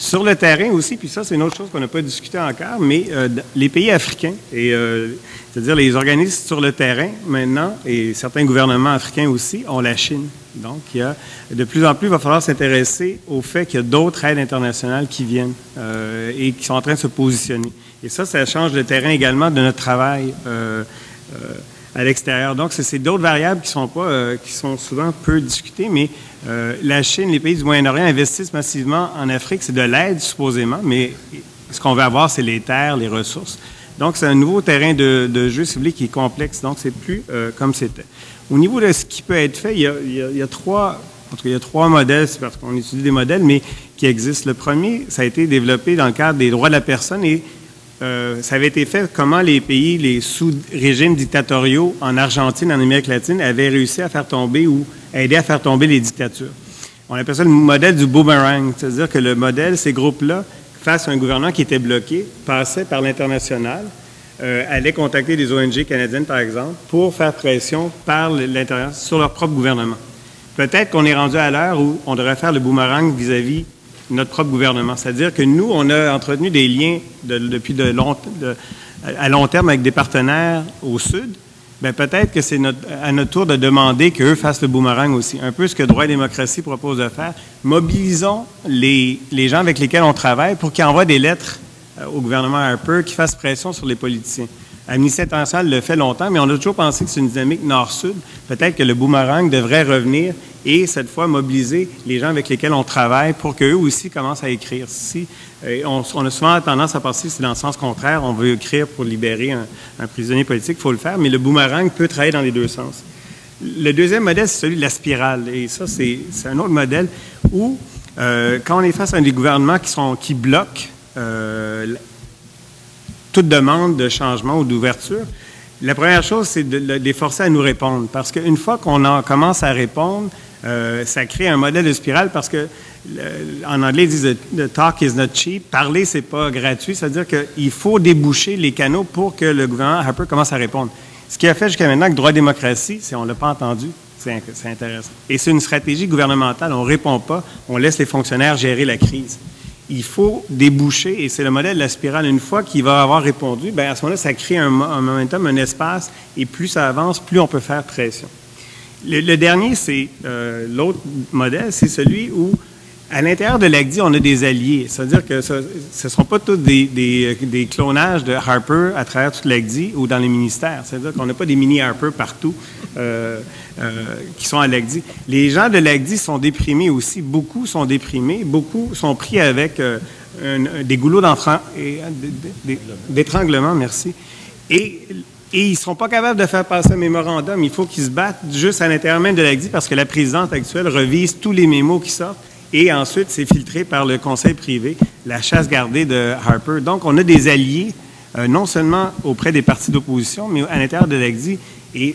Sur le terrain aussi, puis ça, c'est une autre chose qu'on n'a pas discuté encore, mais euh, les pays africains, euh, c'est-à-dire les organismes sur le terrain maintenant, et certains gouvernements africains aussi, ont la Chine. Donc, il y a, de plus en plus, il va falloir s'intéresser au fait qu'il y a d'autres aides internationales qui viennent euh, et qui sont en train de se positionner. Et ça, ça change le terrain également de notre travail. à l'extérieur. Donc, c'est- d'autres variables qui sont qui sont souvent peu discutées, mais euh, la Chine, les pays du Moyen-Orient investissent massivement en Afrique. C'est de l'aide, supposément, mais ce qu'on veut avoir, c'est les terres, les ressources. Donc, c'est un nouveau terrain de, jeu, si vous voulez, qui est complexe. Donc, c'est plus euh, comme c'était. Au niveau de ce qui peut être fait, il y a trois, en tout cas, il y a trois modèles, c'est parce qu'on étudie des modèles, mais qui existent. Le premier, ça a été développé dans le cadre des droits de la personne et euh, ça avait été fait comment les pays, les sous-régimes dictatoriaux en Argentine, en Amérique latine, avaient réussi à faire tomber ou aider à faire tomber les dictatures. On appelle ça le modèle du boomerang, c'est-à-dire que le modèle, ces groupes-là, face à un gouvernement qui était bloqué, passaient par l'international, euh, allaient contacter des ONG canadiennes, par exemple, pour faire pression par l'intérieur sur leur propre gouvernement. Peut-être qu'on est rendu à l'heure où on devrait faire le boomerang vis-à-vis notre propre gouvernement. C'est-à-dire que nous, on a entretenu des liens de- depuis de long, à long terme avec des partenaires au sud. Bien, peut-être que c'est à notre tour de demander qu'eux fassent le boomerang aussi. Un peu ce que Droit et démocratie propose de faire. Mobilisons les, les gens avec lesquels on travaille pour qu'ils envoient des lettres euh, au gouvernement Harper, qui fassent pression sur les politiciens. Amnesty International le fait longtemps, mais on a toujours pensé que c'est une dynamique nord-sud. Peut-être que le boomerang devrait revenir et cette fois mobiliser les gens avec lesquels on travaille pour qu'eux aussi commencent à écrire. Si, euh, on, a souvent tendance à penser que c'est dans le sens contraire, on veut écrire pour libérer un, prisonnier politique, il faut le faire, mais le boomerang peut travailler dans les deux sens. Le deuxième modèle, c'est celui de la spirale. Et ça, c'est c'est un autre modèle où, euh, quand on est face à des gouvernements qui, sont, qui bloquent euh, toute demande de changement ou d'ouverture, la première chose, c'est de, les forcer à nous répondre. Parce qu'une fois qu'on en commence à répondre, euh, ça crée un modèle de spirale parce que en anglais, ils disent talk is not cheap. Parler, c'est pas gratuit. C'est-à-dire qu'il faut déboucher les canaux pour que le gouvernement Harper commence à répondre. Ce qui a fait jusqu'à maintenant que droit démocratie, c'est on l'a pas entendu. C'est in- c'est intéressant. Et c'est une stratégie gouvernementale. On répond pas. On laisse les fonctionnaires gérer la crise il faut déboucher, et c'est le modèle de la spirale. Une fois qu'il va avoir répondu, bien, à ce moment-là, ça crée un, mo- un momentum, un espace, et plus ça avance, plus on peut faire pression. Le, le dernier, c'est euh, l'autre modèle, c'est celui où à l'intérieur de l'ACDI, on a des alliés. C'est-à-dire que ce ne sont pas tous des, clonages de Harper à travers toute l'ACDI ou dans les ministères. C'est-à-dire qu'on n'a pas des mini Harper partout euh, euh, qui sont à l'ACDI. Les gens de l'ACDI sont déprimés aussi. Beaucoup sont déprimés. Beaucoup sont pris avec euh, des goulots d'étranglement, merci. Et, ils ne sont pas capables de faire passer un mémorandum. Il faut qu'ils se battent juste à l'intérieur même de l'ACDI parce que la présidente actuelle revise tous les mémos qui sortent et ensuite c'est filtré par le conseil privé, la chasse gardée de Harper. Donc, on a des alliés, euh, non seulement auprès des partis d'opposition, mais à l'intérieur de l'ACDI. Et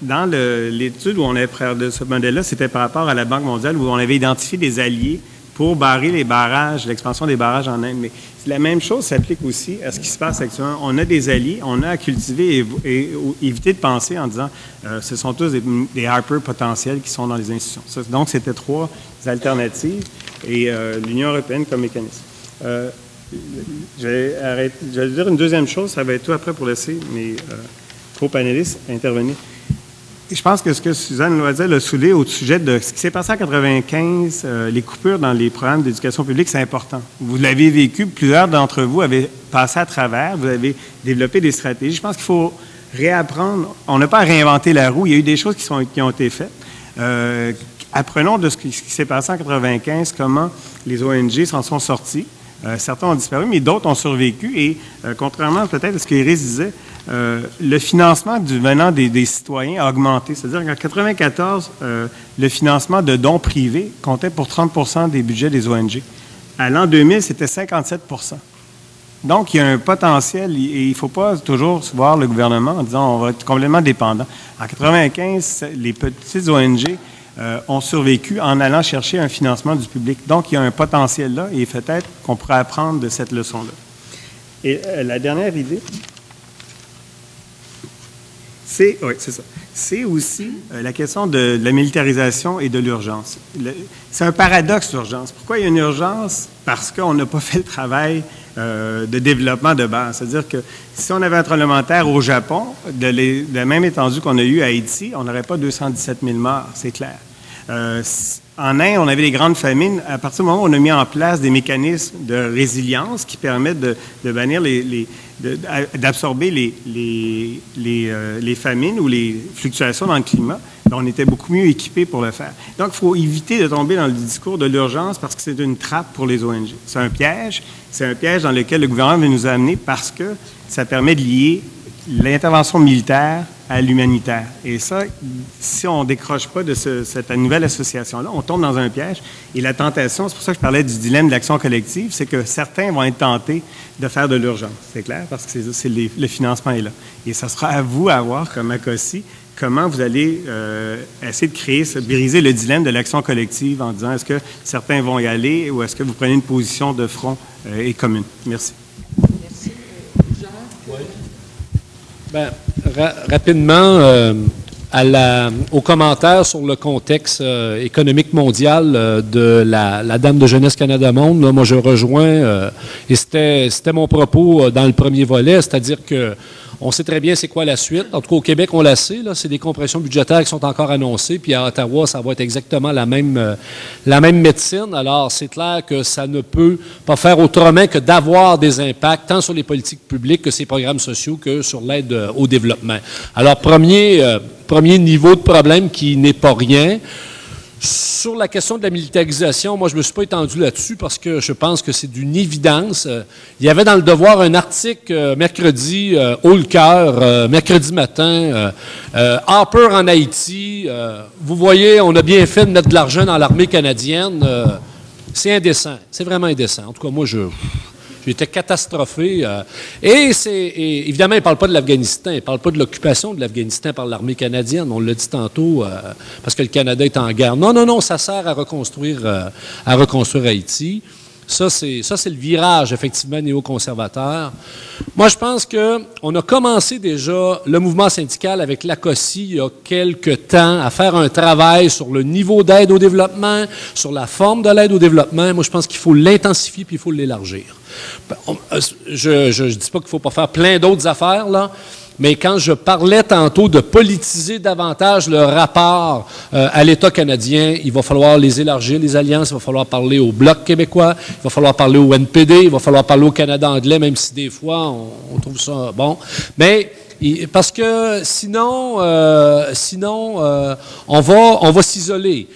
dans l'étude où on avait de ce modèle-là, c'était par rapport à la Banque mondiale où on avait identifié des alliés pour barrer les barrages, l'expansion des barrages en Inde. Mais la même chose s'applique aussi à ce qui se passe actuellement. On a des alliés, on a à cultiver et, éviter de penser en disant euh, ce sont tous des, des Harper potentiels qui sont dans les institutions. Donc, c'était trois alternatives et euh, l'Union européenne comme mécanisme. Euh, je, vais dire une deuxième chose, ça va être tout après pour laisser mes euh, co-panélistes intervenir. Je pense que ce que Suzanne Loisel a soulevé au sujet de ce qui s'est passé en 95, euh, les coupures dans les programmes d'éducation publique, c'est important. Vous l'avez vécu, plusieurs d'entre vous avaient passé à travers, vous avez développé des stratégies. Je pense qu'il faut réapprendre. On n'a pas à réinventer la roue. Il y a eu des choses qui, ont été faites. Apprenons de ce qui, s'est passé en 95, comment les ONG s'en sont sortis. Euh, certains ont disparu, mais d'autres ont survécu. Et euh, contrairement peut-être à ce qu'Iris disait, euh, le financement du venant des, citoyens a augmenté. C'est-à-dire qu'en 1994, le financement de dons privés comptait pour 30% des budgets des ONG. À l'an 2000, c'était 57% donc, il y a un potentiel et il ne faut pas toujours voir le gouvernement en disant on va être complètement dépendant. En 1995, les petites ONG euh, ont survécu en allant chercher un financement du public. Donc, il y a un potentiel là et peut-être qu'on pourrait apprendre de cette leçon-là. Et euh, la dernière idée, c'est ça. C'est aussi euh, la question de, de la militarisation et de l'urgence. C'est un paradoxe l'urgence. Pourquoi il y a une urgence? Parce qu'on n'a pas fait le travail euh, de développement de base. C'est-à-dire que si on avait un tremblement de terre au Japon, de, la même étendue qu'on a eu à Haïti, on n'aurait pas 217 000 morts, c'est clair. Euh, en Inde, on avait des grandes famines. À partir du moment où on a mis en place des mécanismes de résilience qui permettent d'absorber les, famines ou les fluctuations dans le climat, on était beaucoup mieux équipés pour le faire. Donc, il faut éviter de tomber dans le discours de l'urgence parce que c'est une trappe pour les ONG. C'est un piège. C'est un piège dans lequel le gouvernement veut nous amener parce que ça permet de lier l'intervention militaire à l'humanitaire. Et ça, si on ne décroche pas de ce- cette nouvelle association-là, on tombe dans un piège. Et la tentation, c'est pour ça que je parlais du dilemme de l'action collective, c'est que certains vont être tentés de faire de l'urgence. C'est clair, parce que le financement est là. Et ça sera à vous à voir, comme ACOSI, comment vous allez euh, essayer de créer, ce- briser le dilemme de l'action collective en disant est-ce que certains vont y aller ou est-ce que vous prenez une position de front euh, et commune? Merci. Ben, ra- rapidement, euh, à la, aux commentaires sur le contexte euh, économique mondial euh, de la, la Dame de Jeunesse Canada Monde, là, moi je rejoins, euh, et c'était mon propos euh, dans le premier volet, c'est-à-dire que on sait très bien c'est quoi la suite. En tout cas, au Québec, on la sait, c'est des compressions budgétaires qui sont encore annoncées, puis à Ottawa, ça va être exactement la même, euh, la même médecine. Alors, c'est clair que ça ne peut pas faire autrement que d'avoir des impacts tant sur les politiques publiques que ces programmes sociaux que sur l'aide euh, au développement. Alors, premier, euh, premier niveau de problème qui n'est pas rien. Sur la question de la militarisation, moi, je ne me suis pas étendu là-dessus parce que je pense que c'est d'une évidence. Euh, Il y avait dans le Devoir un article euh, mercredi, euh, haut le cœur, mercredi matin, Harper en Haïti. vous voyez, on a bien fait de mettre de l'argent dans l'armée canadienne. c'est indécent. C'est vraiment indécent. En tout cas, moi, je... J'étais catastrophé. euh, et c'est évidemment, il ne parle pas de l'Afghanistan, il ne parle pas de l'occupation de l'Afghanistan par l'armée canadienne. On l'a dit tantôt, euh, parce que le Canada est en guerre. Non, non, non, ça sert à reconstruire, euh, à reconstruire Haïti. Ça, c'est ça, c'est le virage, effectivement, néoconservateur. Moi, je pense qu'on a commencé déjà le mouvement syndical avec l'ACOSI il y a quelques temps à faire un travail sur le niveau d'aide au développement, sur la forme de l'aide au développement. Moi, je pense qu'il faut l'intensifier puis il faut l'élargir. Ben, euh, Je ne dis pas qu'il ne faut pas faire plein d'autres affaires, là, mais quand je parlais tantôt de politiser davantage le rapport euh, à l'État canadien, il va falloir les élargir, les alliances, il va falloir parler au Bloc québécois, il va falloir parler au NPD, il va falloir parler au Canada anglais, même si des fois on, trouve ça bon. Mais parce que sinon, euh, sinon on va, on va s'isoler.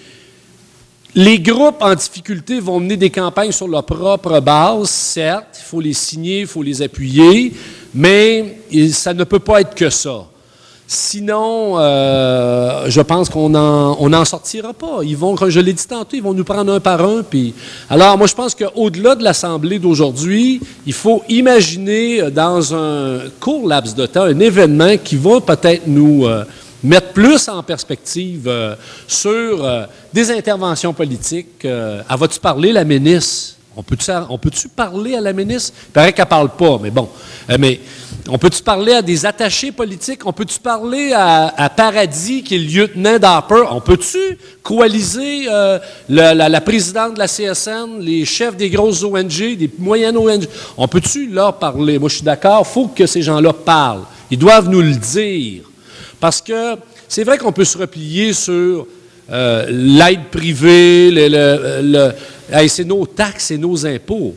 Les groupes en difficulté vont mener des campagnes sur leur propre base, certes, il faut les signer, il faut les appuyer, mais ça ne peut pas être que ça. Sinon, euh, je pense qu'on n'en sortira pas. Ils vont, comme je l'ai dit tantôt, ils vont nous prendre un par un. Alors, moi, je pense qu'au-delà de l'Assemblée d'aujourd'hui, il faut imaginer euh, dans un court laps de temps un événement qui va peut-être nous euh, mettre plus en perspective euh, sur euh, des interventions politiques. Euh, à vas-tu parler, la ministre? On peut-tu parler à la ministre? Il paraît qu'elle parle pas, mais bon. Euh, mais on peut-tu parler à des attachés politiques? On peut-tu parler à, Paradis, qui est le lieutenant d'Harper? On peut-tu coaliser la, la- la présidente de la CSN, les chefs des grosses ONG, des moyennes ONG? On peut-tu leur parler? Moi, je suis d'accord, il faut que ces gens-là parlent. Ils doivent nous le dire. Parce que c'est vrai qu'on peut se replier sur euh, l'aide privée, le, c'est nos taxes et nos impôts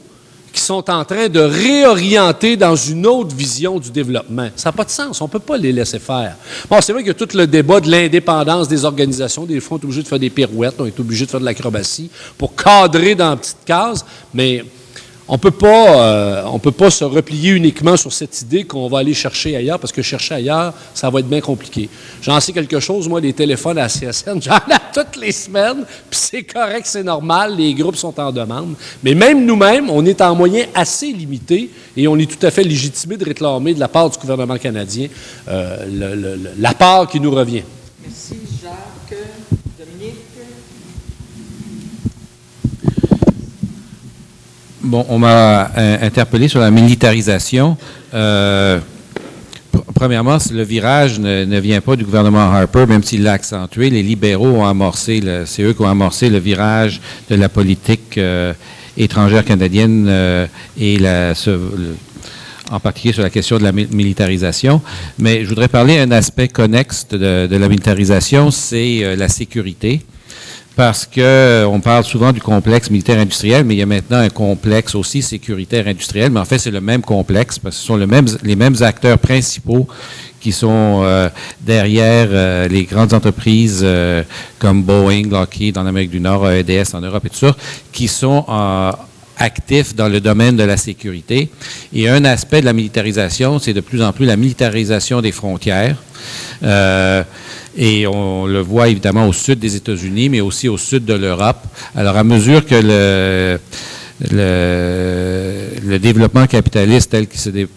qui sont en train de réorienter dans une autre vision du développement. Ça n'a pas de sens. On ne peut pas les laisser faire. Bon, c'est vrai a tout le débat de l'indépendance des organisations. Des fois, on est obligé de faire des pirouettes, on est obligé de faire de l'acrobatie pour cadrer dans une petite case, mais on peut euh, peut pas se replier uniquement sur cette idée qu'on va aller chercher ailleurs, parce que chercher ailleurs, ça va être bien compliqué. J'en sais quelque chose, moi, les téléphones à la CSN, j'en ai toutes les semaines, puis c'est correct, c'est normal, les groupes sont en demande. Mais même nous-mêmes, on est en moyens assez limités et on est tout à fait légitimé de réclamer de la part du gouvernement canadien euh, la part qui nous revient. Merci, Jacques. Dominique? Bon, on m'a euh, interpellé sur la militarisation. Euh, pr- premièrement, le virage ne, vient pas du gouvernement Harper, même s'il l'a accentué. Les libéraux ont amorcé, c'est eux qui ont amorcé le virage de la politique euh, étrangère canadienne et en particulier sur la question de la mi- militarisation. Mais je voudrais parler d'un aspect connexe de, la militarisation, c'est la sécurité parce que euh, parle souvent du complexe militaire industriel, mais il y a maintenant un complexe aussi sécuritaire industriel. Mais en fait, c'est le même complexe parce que ce sont les mêmes acteurs principaux qui sont euh, derrière euh, les grandes entreprises comme Boeing, Lockheed en Amérique du Nord, EDS en Europe et tout ça, qui sont actifs dans le domaine de la sécurité. Et un aspect de la militarisation, c'est de plus en plus la militarisation des frontières. Et on le voit évidemment au sud des États-Unis, mais aussi au sud de l'Europe. Alors, à mesure que le, développement capitaliste tel qu'il se dé-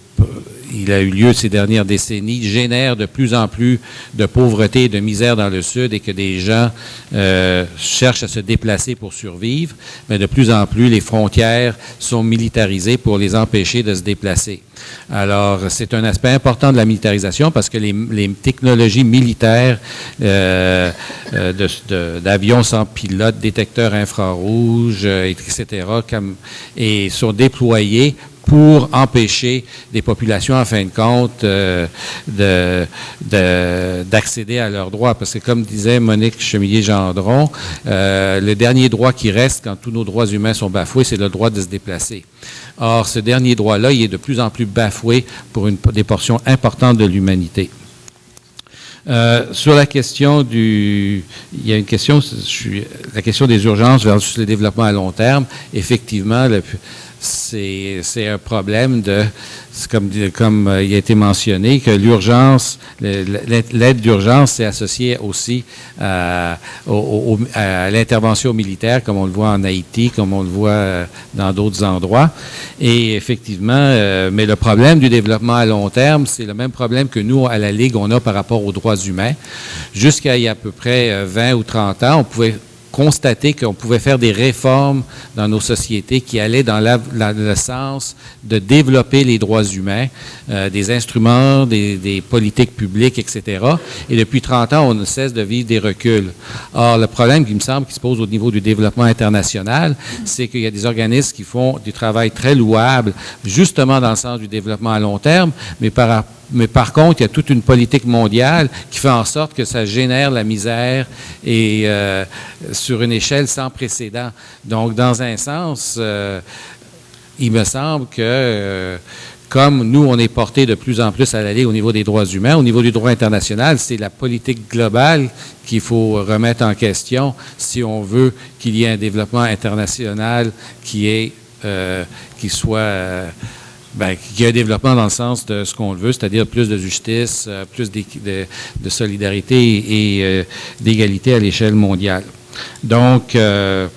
il a eu lieu ces dernières décennies, génère de plus en plus de pauvreté et de misère dans le Sud et que des gens euh, cherchent à se déplacer pour survivre, mais de plus en plus, les frontières sont militarisées pour les empêcher de se déplacer. Alors, c'est un aspect important de la militarisation parce que les, technologies militaires euh, euh, d'avions sans pilote, détecteurs infrarouges, etc., sont déployées pour empêcher des populations, en fin de compte, euh, de- de- d'accéder à leurs droits. Parce que, comme disait Monique Chemillier-Gendron, euh, le dernier droit qui reste quand tous nos droits humains sont bafoués, c'est le droit de se déplacer. Or, ce dernier droit-là, il est de plus en plus bafoué pour une, des portions importantes de l'humanité. Euh, sur la question du, il y a une question, la question des urgences versus le développement à long terme. Effectivement, le- c'est un problème de, comme, comme euh, il a été mentionné, que l'urgence, l'aide d'urgence, c'est associé aussi à, au- à l'intervention militaire, comme on le voit en Haïti, comme on le voit euh, dans d'autres endroits. Et effectivement, euh, mais le problème du développement à long terme, c'est le même problème que nous, à la Ligue, on a par rapport aux droits humains. Jusqu'à il y a à peu près euh, 20 ou 30 ans, on pouvait constater qu'on pouvait faire des réformes dans nos sociétés qui allaient dans la- le sens de développer les droits humains, euh, des instruments, des, des politiques publiques, etc. Et depuis 30 ans, on ne cesse de vivre des reculs. Or, le problème qui me semble qui se pose au niveau du développement international, c'est qu'il y a des organismes qui font du travail très louable, justement dans le sens du développement à long terme, mais par Mais par contre, il y a toute une politique mondiale qui fait en sorte que ça génère la misère et euh, sur une échelle sans précédent. Donc, dans un sens, euh, il me semble que euh, comme nous, on est porté de plus en plus à l'aller au niveau des droits humains, au niveau du droit international, c'est la politique globale qu'il faut remettre en question si on veut qu'il y ait un développement international qui est qui soit euh, ben, qui ait un développement dans le sens de ce qu'on veut, c'est-à-dire plus de justice, euh, plus de, solidarité et euh, d'égalité à l'échelle mondiale. Donc, euh,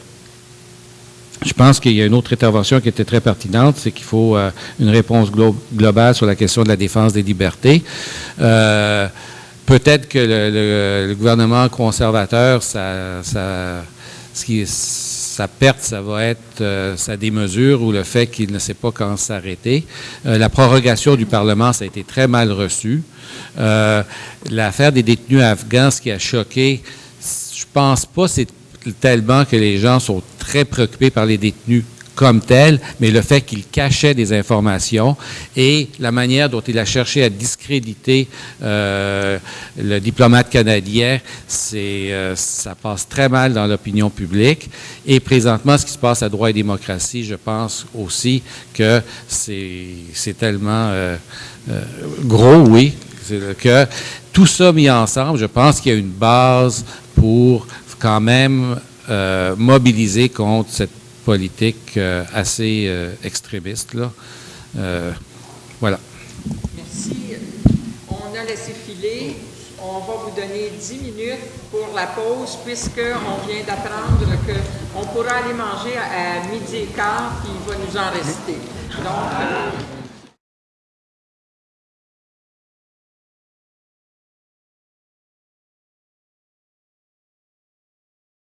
je pense qu'il y a une autre intervention qui était très pertinente, c'est qu'il faut une réponse glo- globale sur la question de la défense des libertés. Peut-être que le, gouvernement conservateur, ça, sa perte, ça va être euh, sa démesure ou le fait qu'il ne sait pas quand s'arrêter. Euh, la prorogation du Parlement, ça a été très mal reçu. Euh, L'affaire des détenus afghans, ce qui a choqué, je pense pas c'est tellement que les gens sont très préoccupés par les détenus comme tels, mais le fait qu'il cachait des informations et la manière dont il a cherché à discréditer euh, le diplomate canadien, c'est euh, ça passe très mal dans l'opinion publique. Et présentement, ce qui se passe à droit et démocratie, je pense aussi que c'est c'est tellement euh, euh, gros, oui, que tout ça mis ensemble, je pense qu'il y a une base pour quand même mobiliser contre cette politique euh, assez euh, extrémiste. Là. Euh, voilà. Merci. On a laissé filer. On va vous donner 10 minutes pour la pause, puisqu'on vient d'apprendre qu'on pourra aller manger à, à midi et quart, puis il va nous en rester. Donc,